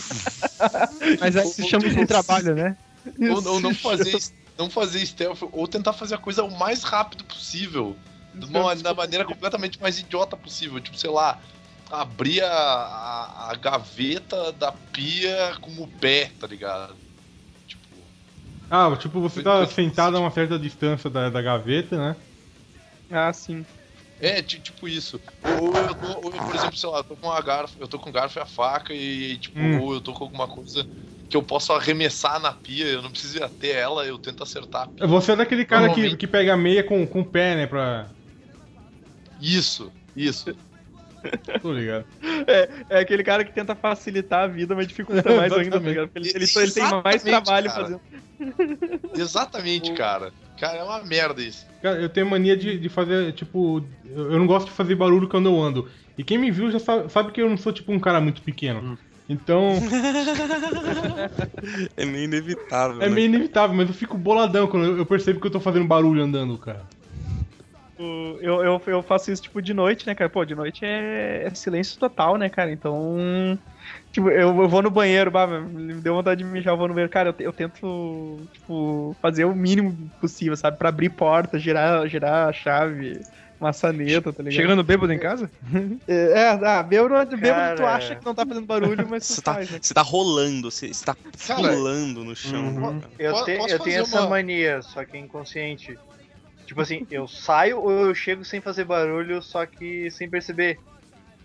Mas aí se chama de trabalho, né? Ou, ou não fazer não fazer stealth, ou tentar fazer a coisa o mais rápido possível. De uma- da maneira completamente mais idiota possível. Tipo, sei lá, abrir a, a, a gaveta da pia com o pé, tá ligado? Tipo. Ah, tipo, você tá sentado a uma certa distância da, da gaveta, né? Ah, sim. É, ti- tipo isso. Ou eu tô, ou eu, por exemplo, sei lá, eu tô com a garfo, eu tô com o garfo e a faca e, tipo, Hum. ou eu tô com alguma coisa que eu posso arremessar na pia, eu não preciso ir até ela, eu tento acertar a pia. Você é daquele cara que, que pega a meia com, com o pé, né? Pra. Isso, isso. Tô ligado. É, é aquele cara que tenta facilitar a vida, mas dificulta mais ainda, tá ligado? Porque ele, ele, ele tem mais Exatamente, trabalho cara. fazendo. Exatamente, cara. Cara, é uma merda isso. Cara, eu tenho mania de, de fazer, tipo, eu eu não gosto de fazer barulho quando eu ando. E quem me viu já sabe, sabe que eu não sou tipo um cara muito pequeno. Então. É meio inevitável. É né? meio inevitável, mas eu fico boladão quando eu percebo que eu tô fazendo barulho andando, cara. Eu, eu, eu faço isso, tipo, de noite, né, cara? Pô, de noite é, é silêncio total, né, cara? Então. Tipo, eu, eu vou no banheiro, bah, me deu vontade de mijar, eu vou no banheiro. Cara, eu, eu tento, tipo, fazer o mínimo possível, sabe? Pra abrir porta, girar, girar a chave, maçaneta, tá ligado? Chegando bêbado em casa? É, é, ah, bêbado, bêbado tu acha que não tá fazendo barulho, mas Você tá, faz, né? você tá rolando, você, você tá Cara, pulando no chão. Uhum. Eu, te- eu tenho essa uma- mania, só que inconsciente. Tipo assim, eu saio ou eu chego sem fazer barulho, só que sem perceber.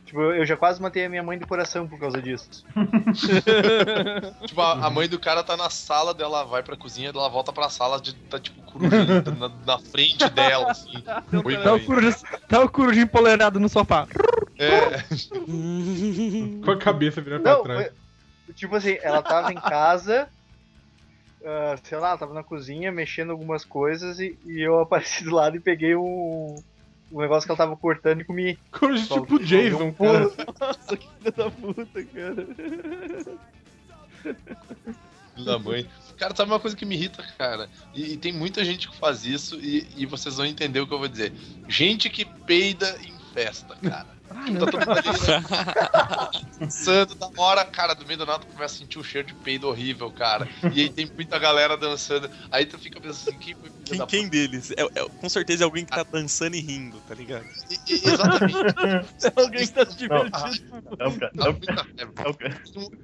Tipo, eu já quase matei a minha mãe do coração por causa disso. Tipo, a, a mãe do cara tá na sala dela, vai pra cozinha, ela volta pra sala, de, tá tipo coruja na, na frente dela, assim. Oi, Tá o coruja, tá o empolerado no sofá. É, Com a cabeça virando pra trás. foi- tipo assim, ela tava em casa, ah, sei lá, tava na cozinha mexendo algumas coisas e, e eu apareci do lado e peguei um, um negócio que ela tava cortando e comi. Só tipo Jason, um pulo. Nossa, que filho da puta, cara. filho da mãe. Cara, sabe uma coisa que me irrita, cara? E, e tem muita gente que faz isso e, e vocês vão entender o que eu vou dizer. Gente que peida em festa, cara. Tá todo mundo ali, né? dançando da hora, cara, do meio do nada tu começa a sentir um cheiro de peido horrível, cara. E aí tem muita galera dançando. Aí tu fica pensando assim, quem foi Quem, quem deles? É, é- com certeza é alguém que tá dançando e rindo, tá ligado? E- e- exatamente. Alguém que tá se Não, divertindo. É o, ca- Dá é o- é o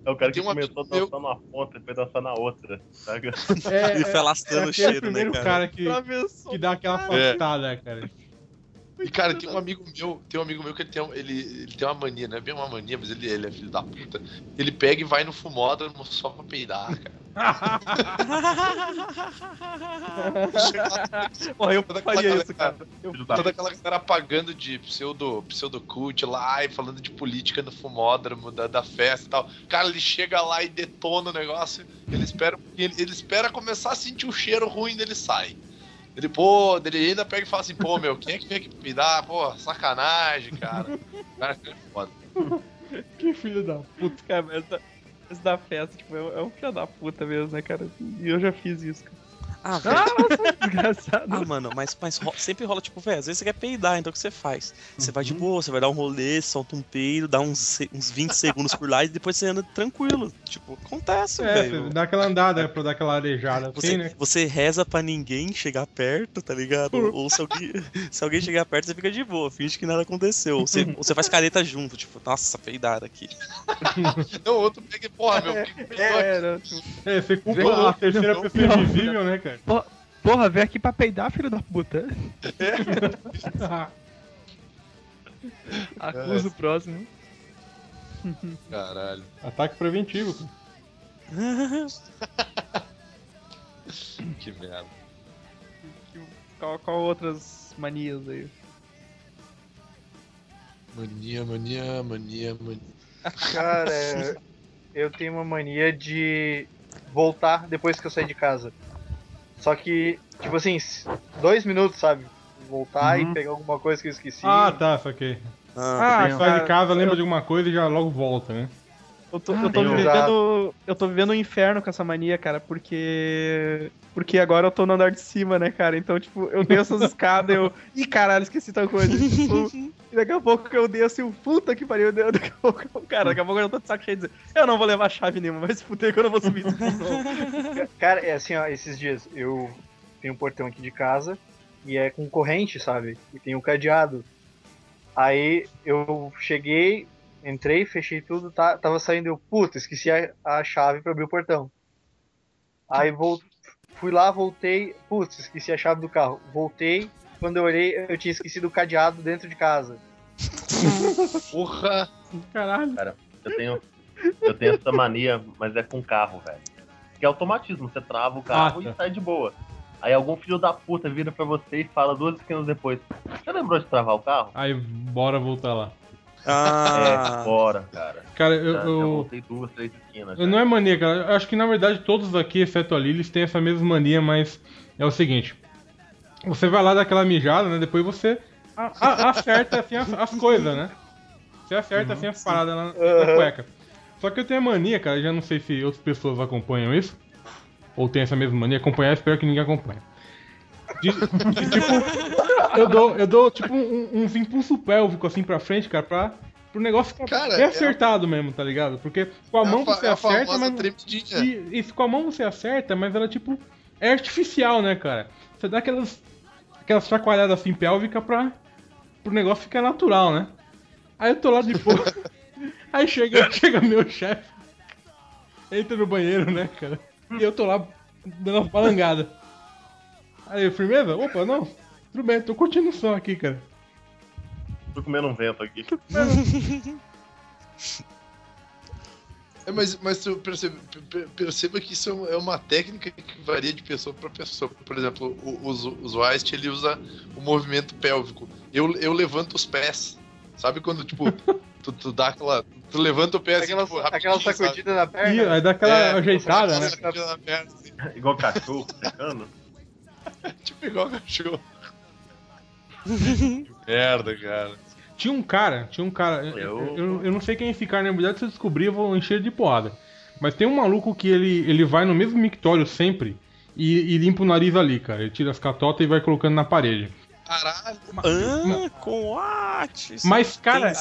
é o cara que um começou meu- dançando numa ponta e foi dançar na outra, sabe? É, Ele foi é alastrando o aquele cheiro, né, primeiro cara? cara que, que dá aquela É. afastada, cara. E cara, tem um amigo meu, tem um amigo meu que ele tem, um- ele, ele tem uma mania, não é bem uma mania, mas ele, ele é filho da puta. Ele pega e vai no fumódromo só pra peidar, cara. Porra, eu toda aquela faria isso, cara. Eu Toda aquela galera pagando de pseudo, pseudo cult lá e falando de política no fumódromo da, da festa e tal. Cara, ele chega lá e detona o negócio. Ele espera, ele, ele espera começar a sentir o cheiro ruim dele sai. Ele, pô, ele ainda pega e fala assim, pô, meu, quem é que vem aqui me dar? Pô, sacanagem, cara. Cara, que é foda. Que filho da puta. Cara, mas essa, essa da festa, tipo, é, é um filho da puta mesmo, né, cara? E eu já fiz isso, cara. Ah, velho. Ah, nossa, engraçado. Ah, mano, mas, mas ro- sempre rola, tipo, velho, às vezes você quer peidar, então o que você faz? Você vai de boa, você vai dar um rolê, solta um peido, dá uns, uns 20 segundos por lá e depois você anda tranquilo. Tipo, acontece, É, velho. dá aquela andada pra dar aquela arejada Você, assim, né? você reza pra ninguém chegar perto, tá ligado? Ou se alguém, se alguém chegar perto, você fica de boa, finge que nada aconteceu. Ou você, ou você faz careta junto, tipo, nossa, peidada aqui. Não, o outro pega e, porra, meu? É, É, você culpa Não, a terceira não, pessoa não. invisível, né, cara? Porra, vem aqui pra peidar, filho da puta. acusa o próximo. Caralho. Ataque preventivo. Que merda. Qual, qual outras manias aí? Mania, mania, mania, mania. Cara, eu tenho uma mania de voltar depois que eu sair de casa. Só que, tipo assim, dois minutos, sabe? Voltar Uhum. e pegar alguma coisa que eu esqueci. Ah, tá, saquei. Ah, Ah, Sai de casa, lembra eu- de alguma coisa e já logo volta, né? Eu tô, Ah, eu, tô um- vivendo, eu tô vivendo um inferno com essa mania, cara, porque. Porque agora eu tô no andar de cima, né, cara? Então, tipo, eu desço as escadas e eu. Ih, caralho, esqueci tal coisa. Tipo, e daqui a pouco eu desço e o puta que pariu. eu- Daqui a pouco, eu- cara, daqui a pouco eu tô de saco cheio de dizer, eu não vou levar chave nenhuma, se fuder que eu não vou subir isso. Cara, é assim, ó, esses dias eu tenho um portão aqui de casa e é com corrente, sabe? E tem um cadeado. Aí eu cheguei, entrei, fechei tudo, tá, tava saindo eu, puta, esqueci a, a chave pra abrir o portão. Aí vol, fui lá, voltei, putz, esqueci a chave do carro. Voltei, quando eu olhei, eu tinha esquecido o cadeado dentro de casa. Porra! Caralho. Eu tenho, eu tenho essa mania, mas é com carro, velho. Que é automatismo, você trava o carro Ah, tá. e sai de boa. Aí algum filho da puta vira pra você e fala duas esquinas depois. Você lembrou de travar o carro? Aí, bora voltar lá. Ah, É, bora, cara. Cara, eu. Já, eu... voltei duas, três esquinas. Não é mania, cara. Eu acho que na verdade todos aqui, exceto a Lilis, têm essa mesma mania, mas é o seguinte. Você vai lá dar aquela mijada, né? Depois você a- a- acerta assim as, as coisas, né? Você acerta assim as paradas na, na cueca. Só que eu tenho a mania, cara, já não sei se outras pessoas acompanham isso. Ou tem essa mesma mania, acompanhar, espero que ninguém acompanhe. De- de, tipo, eu dou, eu dou tipo um- uns impulso pélvico assim pra frente, cara, pra pro negócio ficar Cara, bem é acertado mesmo, tá ligado? Porque com a É mão você é a acerta, mas. E, isso, com a mão você acerta, mas ela tipo. É artificial, né, cara? Você dá aquelas. aquelas chacoalhadas assim pélvica pra. pro negócio ficar natural, né? Aí eu tô lá de boa. Aí chega, chega meu chefe. Entra no banheiro, né, cara? E eu tô lá dando uma palangada. Aí, firmeza? Opa, não. Tudo bem, tô curtindo o som aqui, cara. Tô comendo um vento aqui. É, mas, mas tu percebe, per- perceba que isso é uma- é uma técnica que varia de pessoa para pessoa. Por exemplo, o, os, os Weist, ele usa o movimento pélvico. Eu, eu levanto os pés. Sabe quando, tipo, tu, tu dá aquela. Tu levanta o pé assim, Aquela, tipo, aquela sacudida na Ih, perna. aí dá aquela É, ajeitada, né? sabe? Na perna, assim, Igual cachorro secando. tipo igual cachorro. Que Merda, cara. Tinha um cara, tinha um cara. Eu, Eu- eu, não sei quem é esse cara, na verdade, se eu descobrir, eu vou encher de porrada. Mas tem um maluco que ele, ele vai no mesmo mictório sempre e, e limpa o nariz ali, cara. Ele tira as catotas e vai colocando na parede. Caralho. Ah, com what? Isso Mas, cara,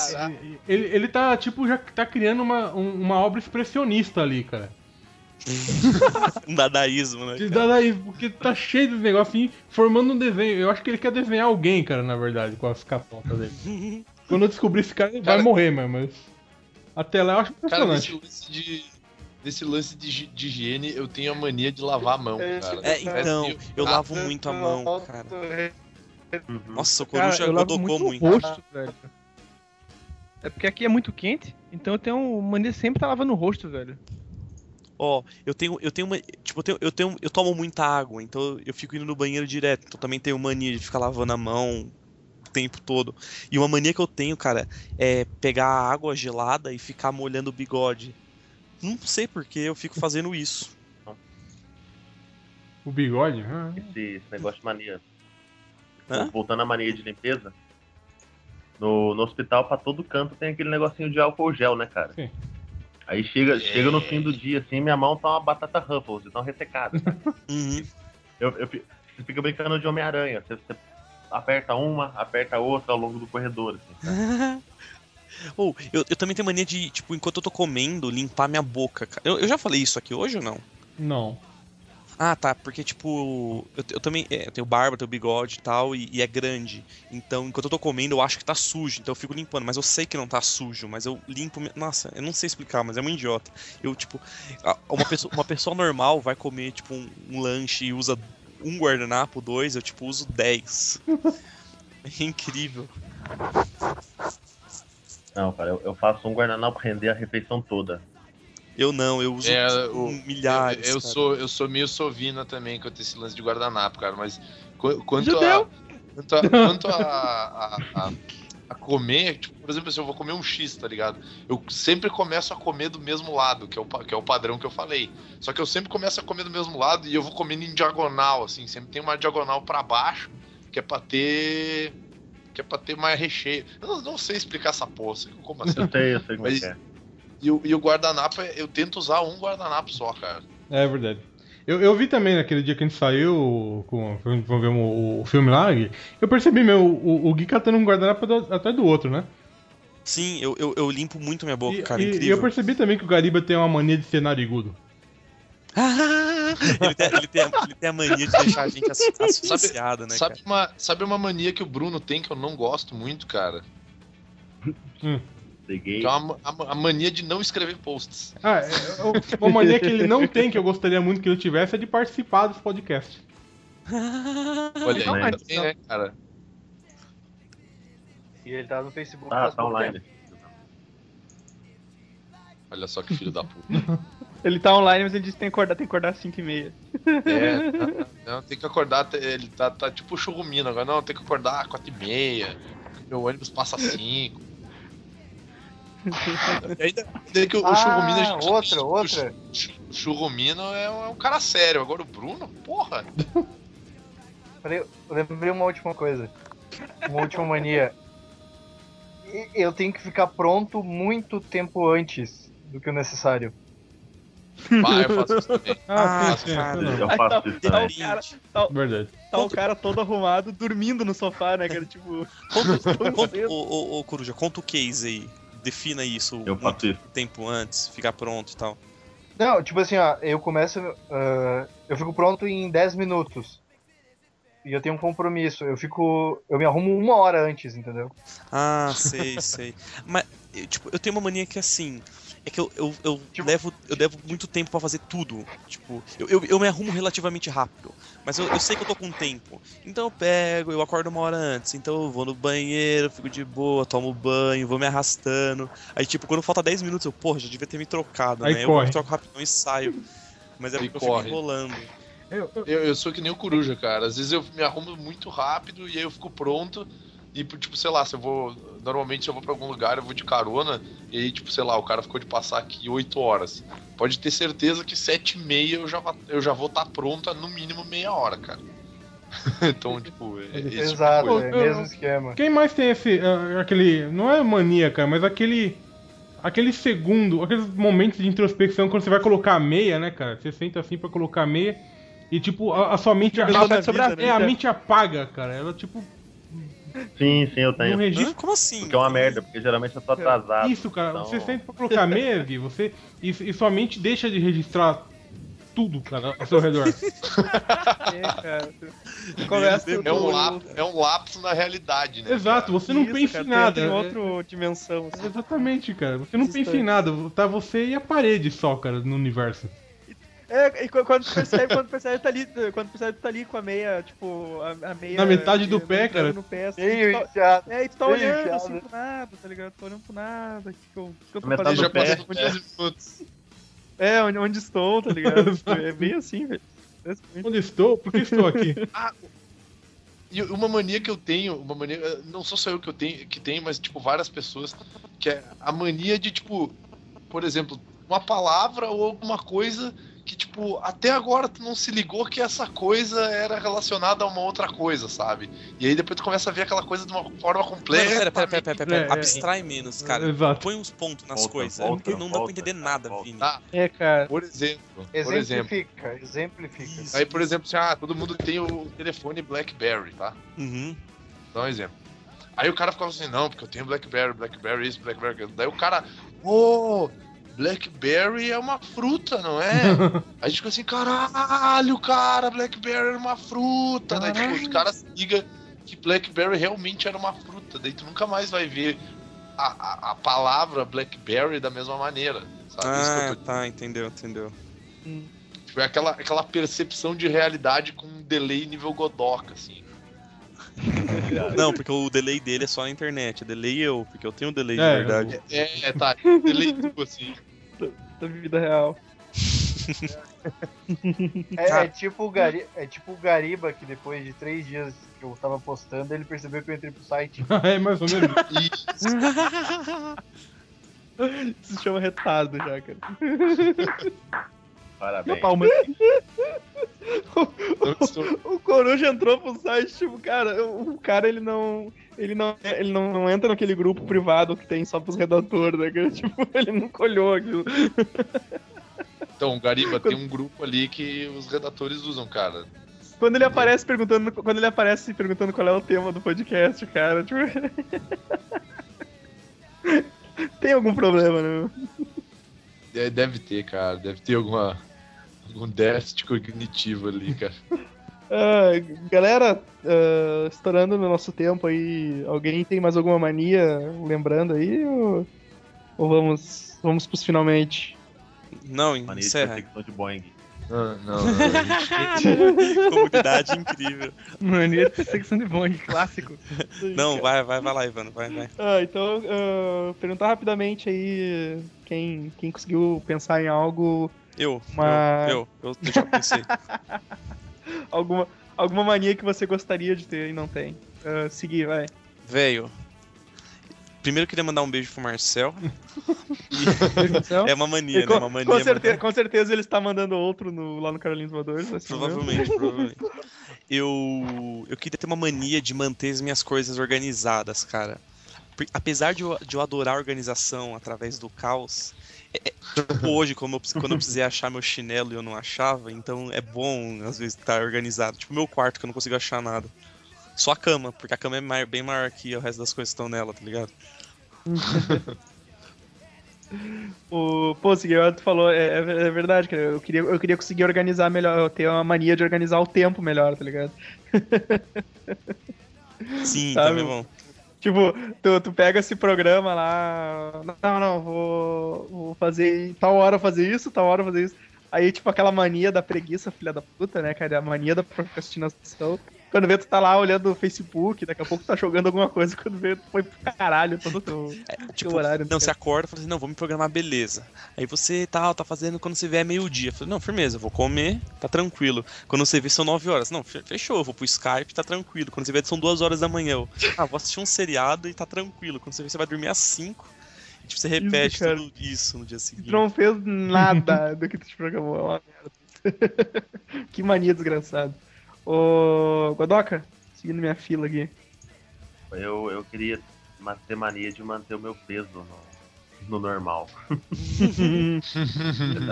ele, ele tá, tipo, já tá criando uma, um- uma obra expressionista ali, cara. Um dadaísmo, né? De dadaísmo, porque tá cheio de negócio assim, formando um desenho. Eu acho que ele quer desenhar alguém, cara, na verdade, com as catotas dele. Quando eu descobrir esse cara, ele vai Cara- morrer, mas, mas. Até lá eu acho Cara, impressionante. nesse lance de. Nesse lance de, de higiene, eu tenho a mania de lavar a mão, cara. É, então, eu lavo muito a mão, cara. Uhum. Nossa, o Cara, Coruja eu lavo muito muito. o rosto, velho. É porque aqui é muito quente, então eu tenho mania de sempre estar lavando o rosto, velho. Ó, eu tenho, eu tenho uma, tipo, eu tenho, eu tenho, eu tomo muita água, então eu fico indo no banheiro direto. Então também tenho mania de ficar lavando a mão o tempo todo. E uma mania que eu tenho, cara, é pegar a água gelada e ficar molhando o bigode. Não sei por que eu fico fazendo isso. O bigode? Ah, Esse, esse negócio de mania. Hã? Voltando à mania de limpeza. No, no hospital, pra todo canto, tem aquele negocinho de álcool gel, né, cara? Sim. Aí chega, chega no fim do dia, assim, minha mão tá uma batata Ruffles, tão ressecada. Uhum. Eu, eu, você fica brincando de Homem-Aranha. Você, você aperta uma, aperta outra ao longo do corredor, assim. Ou, eu, eu também tenho mania de, tipo, enquanto eu tô comendo, limpar minha boca, cara. Eu, eu já falei isso aqui hoje ou não? não. Ah, tá, porque, tipo, eu, eu também é, eu tenho barba, tenho bigode e tal, e, e é grande. Então, enquanto eu tô comendo, eu acho que tá sujo, então eu fico limpando. Mas eu sei que não tá sujo, mas eu limpo. Nossa, eu não sei explicar, mas é um idiota. Eu, tipo, uma pessoa, uma pessoa normal vai comer, tipo, um, um lanche e usa um guardanapo, dois, eu, tipo, uso dez. É incrível. Não, cara, eu, eu faço um guardanapo render a refeição toda. Eu não, eu uso É, tipo, o- milhares. Eu, eu sou, eu sou meio sovina também quanto a esse lance de guardanapo, cara. Mas qu- quanto Judeu. a. Quanto a, quanto a, a, a- a comer, tipo, por exemplo, se eu vou comer um X, tá ligado? Eu sempre começo a comer do mesmo lado, que é, o, que é o padrão que eu falei. Só que eu sempre começo a comer do mesmo lado e eu vou comendo em diagonal, assim. Sempre tem uma diagonal pra baixo, que é pra ter. Que é pra ter mais recheio. Eu não, não sei explicar essa porra, como assim. Eu sei, eu sei como é Mas- que é. E, o- e o guardanapo, é- eu tento usar um guardanapo só, cara. É verdade. Eu, eu vi também naquele dia que a gente saiu, com, vamos ver o, o filme lá, eu percebi, meu, o, o Gui catando um guardanapo do- atrás do outro, né? Sim, eu, eu, eu limpo muito minha boca, E, cara, e- e incrível. eu percebi também que o Gariba tem uma mania de ser narigudo. ele, tem, ele, tem, a- ele tem a mania de deixar a gente asfixiado, né, sabe cara? uma, sabe uma mania que o Bruno tem que eu não gosto muito, cara? Peguei. Que é uma, a, a mania de não escrever posts. Ah, é, é, uma mania que ele não tem, que eu gostaria muito que ele tivesse, é de participar dos podcasts. Olha Não, aí, mas- também, né, cara? E ele tá no Facebook. Tá, faz tá pouco online. tempo. Olha só que filho da puta. Ele tá online, mas ele disse que tem que acordar, tem que acordar às 5h30. É, tá- não, tem que acordar, ele tá, tá tipo churrumino agora. Não, tem que acordar às 4 e meia. Meu ônibus passa às 5. ainda, ainda que o, o churrumino Ah, gente outra, outra. O chu- o churrumino é um, é um cara sério. Agora o Bruno, porra. Peraí, eu lembrei uma última coisa. Uma última mania. eu tenho que ficar pronto muito tempo antes do que o necessário. Vai, eu faço isso também. Ah, Ah, sim, cara. Eu Aí tá, faço isso tá também. o cara, tá, Verdade. tá o cara todo arrumado, dormindo no sofá, né, cara? Tipo, Conta, ô, ô, ô, Coruja, conta o case aí. Defina isso Eu muito tempo antes, ficar pronto e tal. Não, tipo assim, ó, eu começo. ah, eu fico pronto em 10 minutos. E eu tenho um compromisso. Eu fico. Eu me arrumo uma hora antes, entendeu? Ah, sei, sei. Mas, eu, tipo, eu tenho uma mania que assim. É que eu, eu, eu levo, eu levo muito tempo pra fazer tudo. Tipo, eu, eu, eu me arrumo relativamente rápido. Mas eu, eu sei que eu tô com tempo. Então eu pego, eu acordo uma hora antes. Então eu vou no banheiro, fico de boa, tomo banho, vou me arrastando. Aí, tipo, quando falta 10 minutos, eu, porra, já devia ter me trocado, Aí né? corre. Eu troco rapidão e saio. Mas é porque eu corre. fico enrolando. Eu, eu- Eu, eu sou que nem o coruja, cara. Às vezes eu me arrumo muito rápido e aí eu fico pronto. E, tipo, sei lá, se eu vou. Normalmente, se eu vou pra algum lugar, eu vou de carona. E aí, tipo, sei lá, o cara ficou de passar aqui 8 horas. Pode ter certeza que 7 e meia eu já, eu já vou estar pronta no mínimo meia hora, cara. então, tipo, é, esse tipo de Exato, coisa. é o mesmo esquema. Quem mais tem esse. ah, aquele. Não é mania, cara, mas aquele. Aquele segundo, aqueles momentos de introspecção quando você vai colocar a meia, né, cara? Você senta assim pra colocar a meia e, tipo, a, a sua mente. A, Pensamento sobre a é, a vida. mente apaga, cara. Ela, tipo, Sim, sim, eu tenho. registra. Como assim? Porque é uma merda, porque geralmente eu tô atrasado. Isso, cara. então- Você senta pra colocar meia, Vi, você. E, e sua mente deixa de registrar tudo, cara, ao seu redor. É, cara. Começa É um, lapso, é um lapso na realidade, né? Exato, você não Isso, pensa cara, em nada. Tem, tem é- outra dimensão. assim. Exatamente, cara. Você não pensa em Distante. nada. Tá você e a parede só, cara, no universo. É, e qu- quando tu percebe, quando tu percebe, tá ali, quando tu percebe, tá ali com a meia, tipo, a, a meia. Na metade do pé, cara. No pé, assim, Meio tu tá- enfiado. é, e tu tá meio olhando enfiado. assim pro nada, tá ligado? Tô olhando pro nada. O que, que eu, que eu tô Metade fazendo? já do pé. passou 15 minutos. É, onde, onde estou, tá ligado? Tipo, é bem assim, velho. Onde estou? Por que estou aqui? E uma mania que eu tenho, uma mania, eh, não sou só eu que eu tenho, que tenho, mas tipo várias pessoas, que é a mania de tipo, por exemplo, uma palavra ou alguma coisa que tipo, até agora tu não se ligou que essa coisa era relacionada a uma outra coisa, sabe? E aí depois tu começa a ver aquela coisa de uma forma Pera, completa. pera, pera, pera, pera, pera. É, é. Abstrai menos, cara. Exato. Põe uns pontos nas Volta, coisas. volta, porque não dá pra volta, entender nada, volta. Vini. Tá, É, cara. por exemplo, por exemplo. Exemplifica, exemplifica. Isso. Aí, por exemplo, assim, ah, todo mundo tem o telefone BlackBerry, tá? Uhum. Dá um exemplo. Aí o cara ficava assim, não, porque eu tenho Blackberry, Blackberry isso, Blackberry aquilo. Daí o cara, ô, Blackberry é uma fruta, não é? Aí a gente fica assim, caralho, cara, Blackberry era uma fruta. Daí tipo, os caras ligam que Blackberry realmente era uma fruta. Daí tu nunca mais vai ver a, a, a palavra Blackberry da mesma maneira. Sabe? Isso que eu Ah, tô- tá, entendeu, entendeu. tipo, é aquela, aquela percepção de realidade com um delay nível Godoka, assim. Não, porque o delay dele é só na internet. É delay eu, porque eu tenho um delay de É, verdade. É, é, tá, delay tu, assim. Da vida real. É, é tipo o Gari, é tipo o Gariba que depois de três dias que eu tava postando, ele percebeu que eu entrei pro site. é mais ou menos. Isso se chama retardo já, cara. Parabéns. Eu estou- O Coruja entrou pro site, tipo, cara, o o cara ele não. Ele não, ele não, não entra naquele grupo privado que tem só pros redatores, né? cara? Tipo, ele nunca olhou aquilo. Então, Gariba, tem um grupo ali que os redatores usam, cara. Quando ele aparece perguntando. Quando ele aparece perguntando qual é o tema do podcast, cara, tipo. tem algum problema, né? É, Deve ter, cara. Deve ter alguma. Algum déficit cognitivo ali, cara. Ah, galera, ah, estourando no nosso tempo aí, alguém tem mais alguma mania lembrando aí? Ou, ou vamos, vamos pros finalmente? Não, Mania de encerra. perseguição de Boeing. Não, não, não. gente- Comunidade incrível. Mania de perseguição de Bong, clássico. Não, vai, vai, vai lá, Ivano, vai, vai. Ah, então, ah, perguntar rapidamente aí quem, quem conseguiu pensar em algo, Eu, Uma- eu, eu, eu já pensei. alguma, alguma mania que você gostaria de ter e não tem. Ah, seguir, vai. Velho. Primeiro eu queria mandar um beijo pro Marcel. É uma mania, com, né? Uma mania. com, certeza, com certeza ele está mandando outro no- lá no Carolinos Voadores. Provavelmente, provavelmente. Eu, eu queria ter uma mania de manter as minhas coisas organizadas, cara. apesar de eu, de eu adorar organização através do caos, é- tipo hoje, como eu, quando eu precisei achar meu chinelo e eu não achava, então é bom às vezes estar organizado. Tipo meu quarto, que eu não consigo achar nada. Só a cama, porque a cama é mai- bem maior que o resto das coisas que estão nela, tá ligado? O, pô, o Seguiu, tu falou, é, é é verdade, cara. Eu queria, eu queria conseguir organizar melhor, eu tenho uma mania de organizar o tempo melhor, tá ligado? Sim, Sabe? também é bom. Tipo, tu, tu pega esse programa lá. Não, não, vou, vou fazer. Tal hora fazer isso, tal hora fazer isso. Aí, tipo, aquela mania da preguiça, filha da puta, né, cara? A mania da procrastinação. Quando vê, tu tá lá olhando o Facebook, daqui a pouco tu tá jogando alguma coisa, quando vê, tu foi pro caralho todo o teu, Tipo, teu horário. não, você acorda e fala assim, não, vou me programar, beleza. Aí você tal, tá fazendo quando você vê é meio-dia. Não, firmeza, eu vou comer, tá tranquilo. Quando você vê são 9 horas. Não, fe- fechou, eu vou pro Skype, tá tranquilo. Quando você vê são 2 horas da manhã. Eu, ah, vou assistir um seriado e tá tranquilo. Quando você vê, você vai dormir às 5. E tipo, você repete cara. tudo isso no dia seguinte. Tu não fez nada do que tu te programou, é uma merda. que mania desgraçada. Ô, Godoka, seguindo minha fila aqui. Eu, eu queria ter mania de manter o meu peso no, no normal.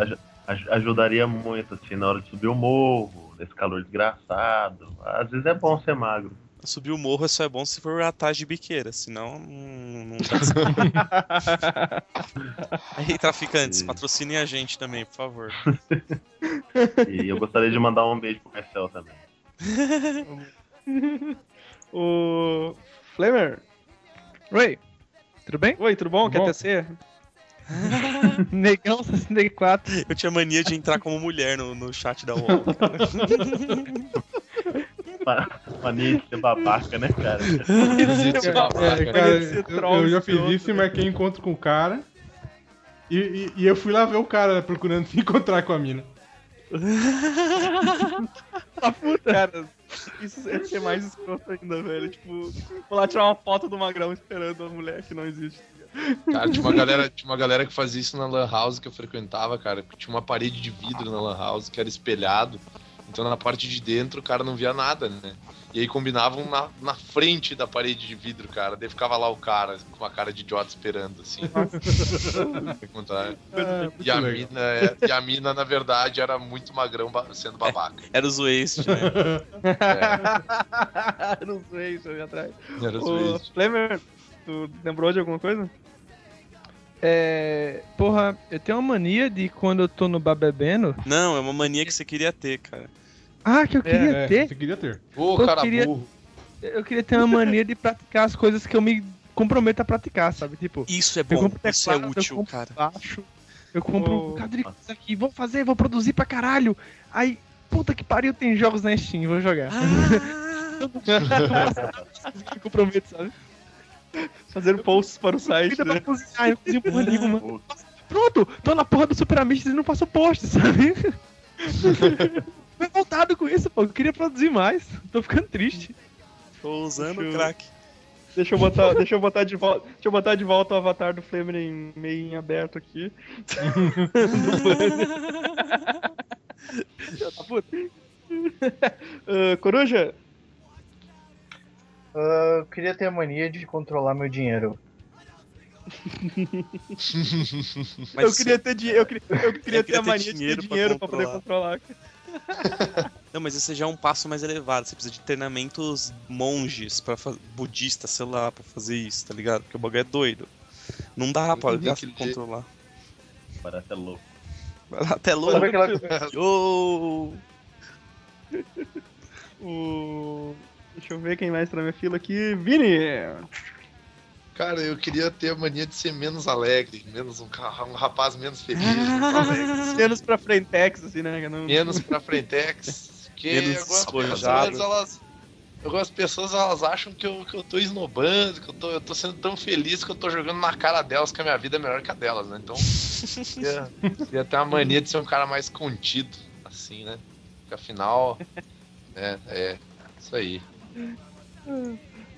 Aj- aj- ajudaria muito, assim, na hora de subir o morro, nesse calor desgraçado. Às vezes é bom ser magro. Subir o morro só é bom se for atrás de biqueira, senão não, não dá. Aí, traficantes, patrocinem a gente também, por favor. E eu gostaria de mandar um beijo pro Marcel também. o Flamer. Oi, tudo bem? Oi, tudo bom? Quer tecer? Negão 64. Eu tinha mania de entrar como mulher no, no chat da UOL. Mania de ser babaca, né, cara? É, cara, eu, eu já fiz isso e marquei encontro com o cara. E, e- e eu fui lá ver o cara procurando se encontrar com a mina. Ah, puta, cara. Isso é ser mais escroto ainda, velho. Tipo, vou lá tirar uma foto do magrão esperando a mulher que não existe. Cara, tinha uma, galera, tinha uma galera que fazia isso na Lan House que eu frequentava, cara. Tinha uma parede de vidro na Lan House que era espelhado. Então na parte de dentro o cara não via nada, né? E aí combinavam na, na frente da parede de vidro, cara. Daí ficava lá o cara com uma cara de idiota esperando, assim. Encontrar. e, a mina, é- e a mina, na verdade, era muito magrão ba- sendo babaca. Era o Waste, né? não sei, deixa eu ir atrás. Era os Waste. Tu lembrou de alguma coisa? É. Porra, eu tenho uma mania de quando eu tô no bar bebendo. Não, é uma mania que você queria ter, cara. Ah, que eu queria É, ter? Você queria ter. Ô, Eu cara queria- burro. Eu queria ter uma mania de praticar as coisas que eu me comprometo a praticar, sabe? Tipo, Isso é eu bom, isso é teclado, eu útil, cara. baixo, eu compro Ô, um bocado de coisa aqui, vou fazer, vou produzir pra caralho. Aí, puta que pariu, tem jogos na Steam, vou jogar. Me comprometo, sabe? Fazendo posts para o site, né? pra cozinhar, eu cozinho porra nenhuma. Pronto, tô na porra do Super Amish e não faço post, sabe? Revoltado com isso, pô. Eu queria produzir mais. Tô ficando triste. Tô usando eu- crack. Deixa eu botar, deixa eu botar de volta, deixa eu botar de volta o avatar do Flamer em meio em aberto aqui. Ah, Coruja, Ah, eu queria ter a mania de controlar meu dinheiro. Eu queria ter dinheiro, eu queria, eu queria Eu ter a queria ter mania de ter dinheiro pra dinheiro pra poder controlar. Não, mas esse já é um passo mais elevado. Você precisa de treinamentos monges, para budistas, sei lá, pra fazer isso, tá ligado? Porque o bagulho é doido. Não dá pra Tem que ler. controlar. Parece louco. Até louco. Sabe aquela Yo! O... Deixa eu ver quem mais tá na minha fila aqui. Vini! Cara, eu queria ter a mania de ser menos alegre, menos um, um rapaz menos feliz, menos alegre. Menos pra frentex, assim, né? Não... Menos pra frentex. Porque Menos algumas pessoas, elas. Algumas pessoas elas acham que eu, que eu tô esnobando, que eu tô, eu tô sendo tão feliz que eu tô jogando na cara delas que a minha vida é melhor que a delas, né? Então, queria, queria ter uma mania de ser um cara mais contido, assim, né? Porque afinal, é, é, isso aí.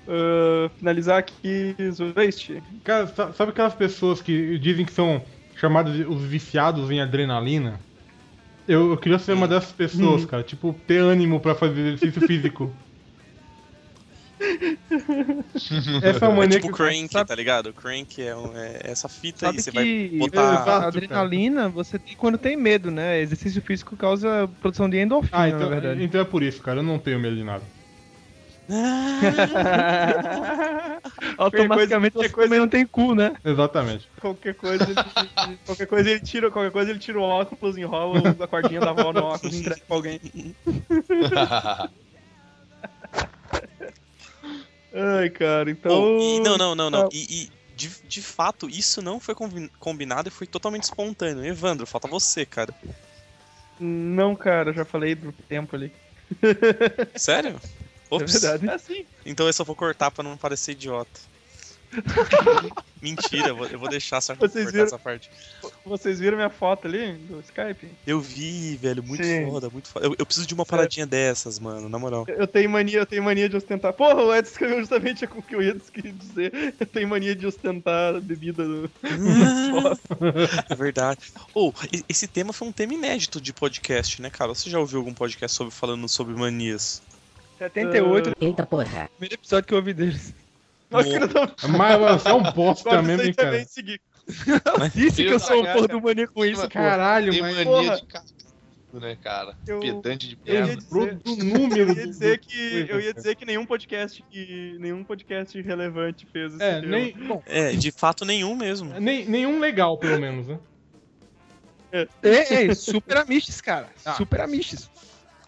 Ah, finalizar aqui, Waste. Cara, sa- sabe aquelas pessoas que dizem que são chamados de- os viciados em adrenalina? Eu, eu queria ser uma dessas pessoas, cara. Tipo, ter ânimo pra fazer exercício físico. Essa É mania tipo que Crank, sabe- tá ligado? Crank é, um- é essa fita Sabe aí, você vai botar... a Exato, adrenalina você tem quando tem medo, né? Exercício físico causa produção de endorfina, Ah, na então, verdade. então é por isso, cara. Eu não tenho medo de nada. Automaticamente você também não tem cu, né? Exatamente. Qualquer coisa, ele, qualquer coisa ele tira, qualquer coisa ele tira o óculos, enrola a cordinha da avó no óculos e entrega pra alguém. Ai, cara, então. E não, não, não, não. Ah. E, e de, de fato, isso não foi combi- combinado e foi totalmente espontâneo. Evandro, falta você, cara. Não, cara, eu já falei do tempo ali. Sério? Ops. É verdade. É assim. Então eu só vou cortar pra não parecer idiota. Mentira, eu vou, eu vou deixar só Vocês cortar viram? essa parte. Vocês viram minha foto ali do Skype? Eu vi, velho, muito Sim. foda, muito foda. Eu, eu preciso de uma paradinha dessas, mano, na moral. Eu tenho mania, eu tenho mania de ostentar. Porra, o Edson escreveu justamente o que eu ia dizer. Eu tenho mania de ostentar a bebida do. É verdade. Ou, e- esse tema foi um tema inédito de podcast, né, cara? Você já ouviu algum podcast sobre, falando sobre manias? 78, Eita porra. Primeiro episódio que eu ouvi deles. Nós que não tamo- Mas você é um bosta Agora mesmo, hein, cara. seguir. Disse que eu sou um porra do mania com isso. Caralho, Tem mas. mania de cagado, né, cara? Eu- Pedante de Eu ia merda. dizer, Do número eu ia dizer do- que eu ia dizer que nenhum podcast que nenhum podcast relevante fez esse É, nem, bom, É, de fato nenhum mesmo. nem, nenhum legal, pelo menos, né? Ei, ei, super amistes, cara. Ah. Super amistes.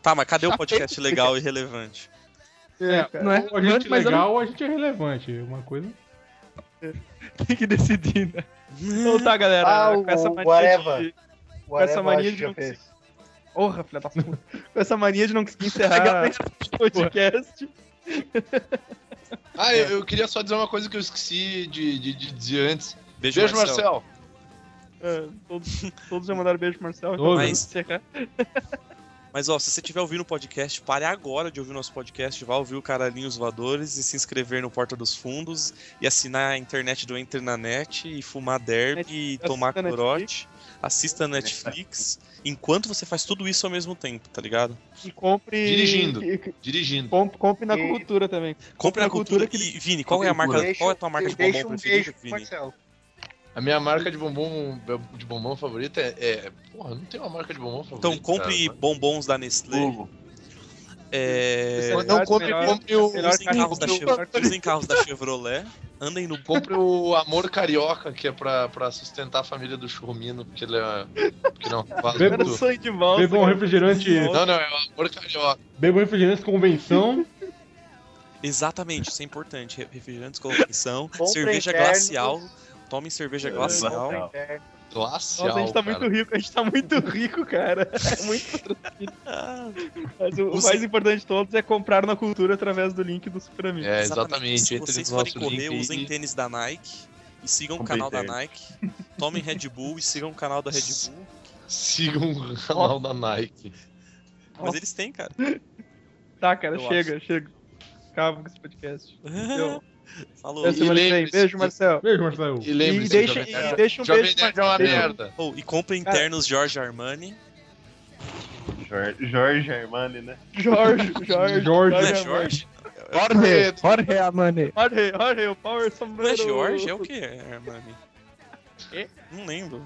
Tá, mas cadê o podcast legal e relevante? É, cara. Não é Ou a gente relevante, mas eu legal ou a gente é relevante. Uma coisa. tem que decidir, né? Então tá, galera. Ah, com essa o mania whatever. de. O essa Areva mania de. Porra, filha da puta. Com essa mania de não conseguir encerrar o podcast. Ah, eu, eu queria só dizer uma coisa que eu esqueci de, de- de dizer antes. Beijo, Beijo, Marcel. Marcel. É, todos, todos já mandaram beijo pro Marcel. então Todos. vamos Mas-. Mas ó, se você estiver ouvindo o podcast, pare agora de ouvir nosso podcast, vá ouvir o Caralhinhos Voadores e se inscrever no Porta dos Fundos e assinar a internet do Entre na Net e fumar derby e Assista tomar Netflix. corote. Assista a Netflix enquanto você faz tudo isso ao mesmo tempo, tá ligado? E compre. Dirigindo. que- que- Dirigindo. Compre, compre na E- cultura também. Compre na cultura, que e Vini, qual é a marca, Deixa- qual é a tua marca de bombom um preferida, Vini? Marcelo. A minha marca de bombom, de bombom favorita é, é- Porra, não tem uma marca de bombom favorita. Então compre cara. bombons da Nestlé. É... Melhor- Não compre, melhor- compre o. melhor Usem carros, da compre o- Chevrolet, usem carros da Chevrolet, andem no Compre o Amor Carioca, que é pra, pra sustentar a família do Churrumino, porque ele é. Porque não, Era tudo. sonho de volta. Bebam um refrigerante. Não, não, é o Amor Carioca. Bebam refrigerante convenção. Exatamente, isso é importante. Re- Refrigerantes convenção, Compre cerveja glacial. Tomem cerveja glacial. Glacial. Nossa, a gente tá cara. muito rico, a gente tá muito rico, cara. É muito Mas o, o mais importante de todos é comprar na cultura através do link do Super Amigo. É, Se exatamente. Entre vocês forem correr, link usem tênis da Nike e sigam o Comprei canal da tênis. Nike. Tomem Red Bull e sigam o canal da Red Bull. Sigam o canal da Nike. Mas eles têm, cara. Tá, cara, Eu chega, chega. Acaba com esse podcast. Eu, Falou. até semana que Beijo, Marcel. Beijo, Marcelo. E E deixa, e deixa um Jovem beijo Nerd é uma Marcel. merda. Oh, e comprem Cara. internos Jorge Armani. Jorge, Jorge Armani, né? Jorge, Jorge. Jorge. É Jorge. Jorge? Jorge, Jorge Amane. Jorge, Jorge, o Power Não Sombrero. é Jorge? É o que, Armani? Não lembro.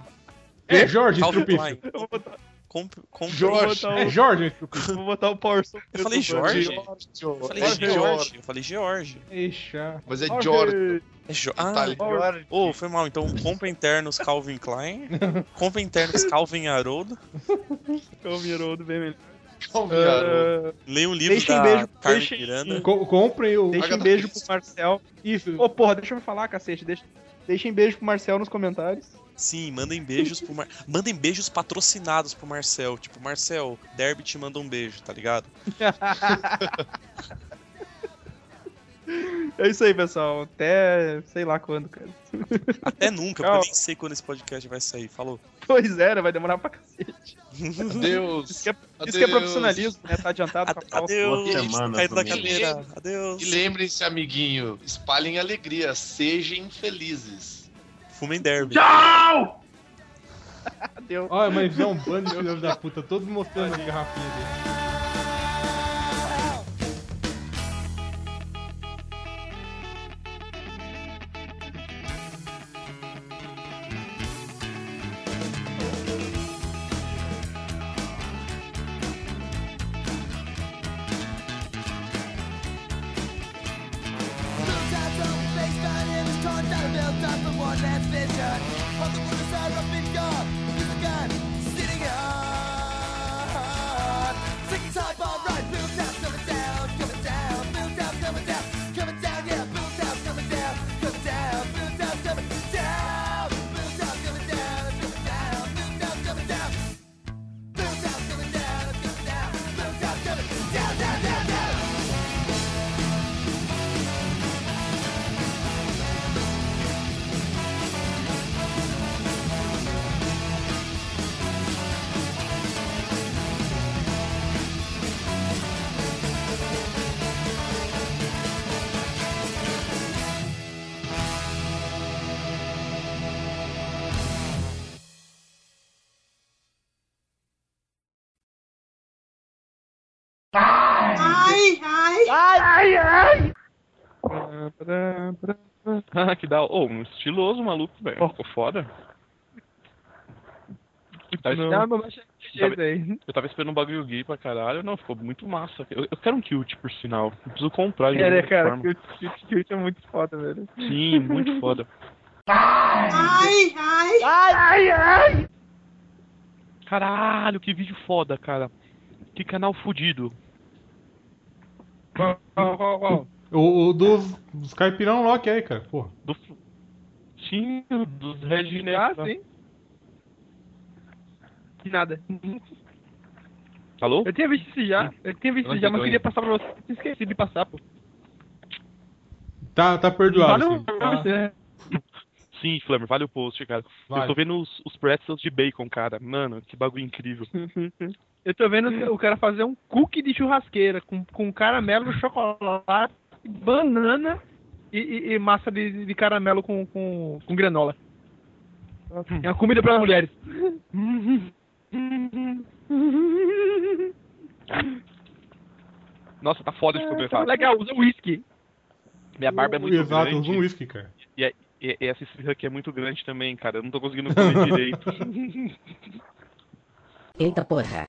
É Jorge Calvin. Klein. Eu vou botar, Compre, compre. Jorge. eu vou botar É o, Jorge Estrupício. eu vou botar o Power. Eu falei Jorge. Jorge. Eu falei É Jorge. Eu falei George. Eixa. Mas é Jorge. Jorge. É jo ah, Italiano. oh, foi mal. Então, compra internos Calvin Klein. compra internos Calvin Haroldo. O Miroldo bem melhor. Uh, Leia um livro Deixem da beijo- Carmen deixem- Miranda. Co- comprem o. deixem Agatha beijo pro. Marcel. Isso. Ô, porra, deixa eu falar, cacete. Deixa, deixem beijo pro Marcel nos comentários. Sim, mandem beijos pro Mar... Mandem beijos patrocinados pro Marcel. Tipo, Marcel, Derby te manda um beijo, tá ligado? É isso aí, pessoal. Até sei lá quando, cara. Até nunca, porque Tchau. eu nem sei quando esse podcast vai sair. Falou. Pois é, né? vai demorar pra cacete. Adeus. Isso que é, isso que é profissionalismo, né? Tá adiantado pauta. Adeus, Duas semanas caído da cadeira. Adeus. E lembrem-se, amiguinho, espalhem alegria, sejam felizes. Fumem Derby. Adeus. Olha, mas é um bando de filhos da puta, todos mostrando a garrafinha dele. Que da. Ô, um estiloso maluco, velho. Ficou foda. Eu tava, Não, mas eu tava- aí. eu tava esperando um bagulho gay pra caralho. Não, ficou muito massa. Eu, eu quero um kilt, por sinal. Eu preciso comprar É, né, cara? cute, cute é muito foda, velho. Sim, muito foda. ai, ai, ai, ai, ai. Caralho, que vídeo foda, cara. Que canal fudido. Qual, qual, qual? O, o dos, dos caipirão Loki aí, cara. Porra. Do... Sim, dos Regine. Ah, sim. De nada. Alô? Eu tinha visto isso já. Eu tinha visto isso já, mas queria passar pra você. Eu tinha esquecido de passar, pô. Tá, tá perdoado. Valeu sim. pra você, né? Sim, Flammer, vale o post, cara. Vale. Eu tô vendo os, os pretzels de bacon, cara. Mano, que bagulho incrível. Eu tô vendo o cara fazer um cookie de churrasqueira com, com caramelo, chocolate, banana e, e- e massa de, de caramelo com, com, com granola. É uma comida para mulheres. Nossa, tá foda de comer, tá? Legal, usa whisky. Minha barba é muito Exato, grande. usa um whisky, cara. E, é- e- e essa esfirra aqui é muito grande também, cara. Eu não tô conseguindo comer direito. Eita porra.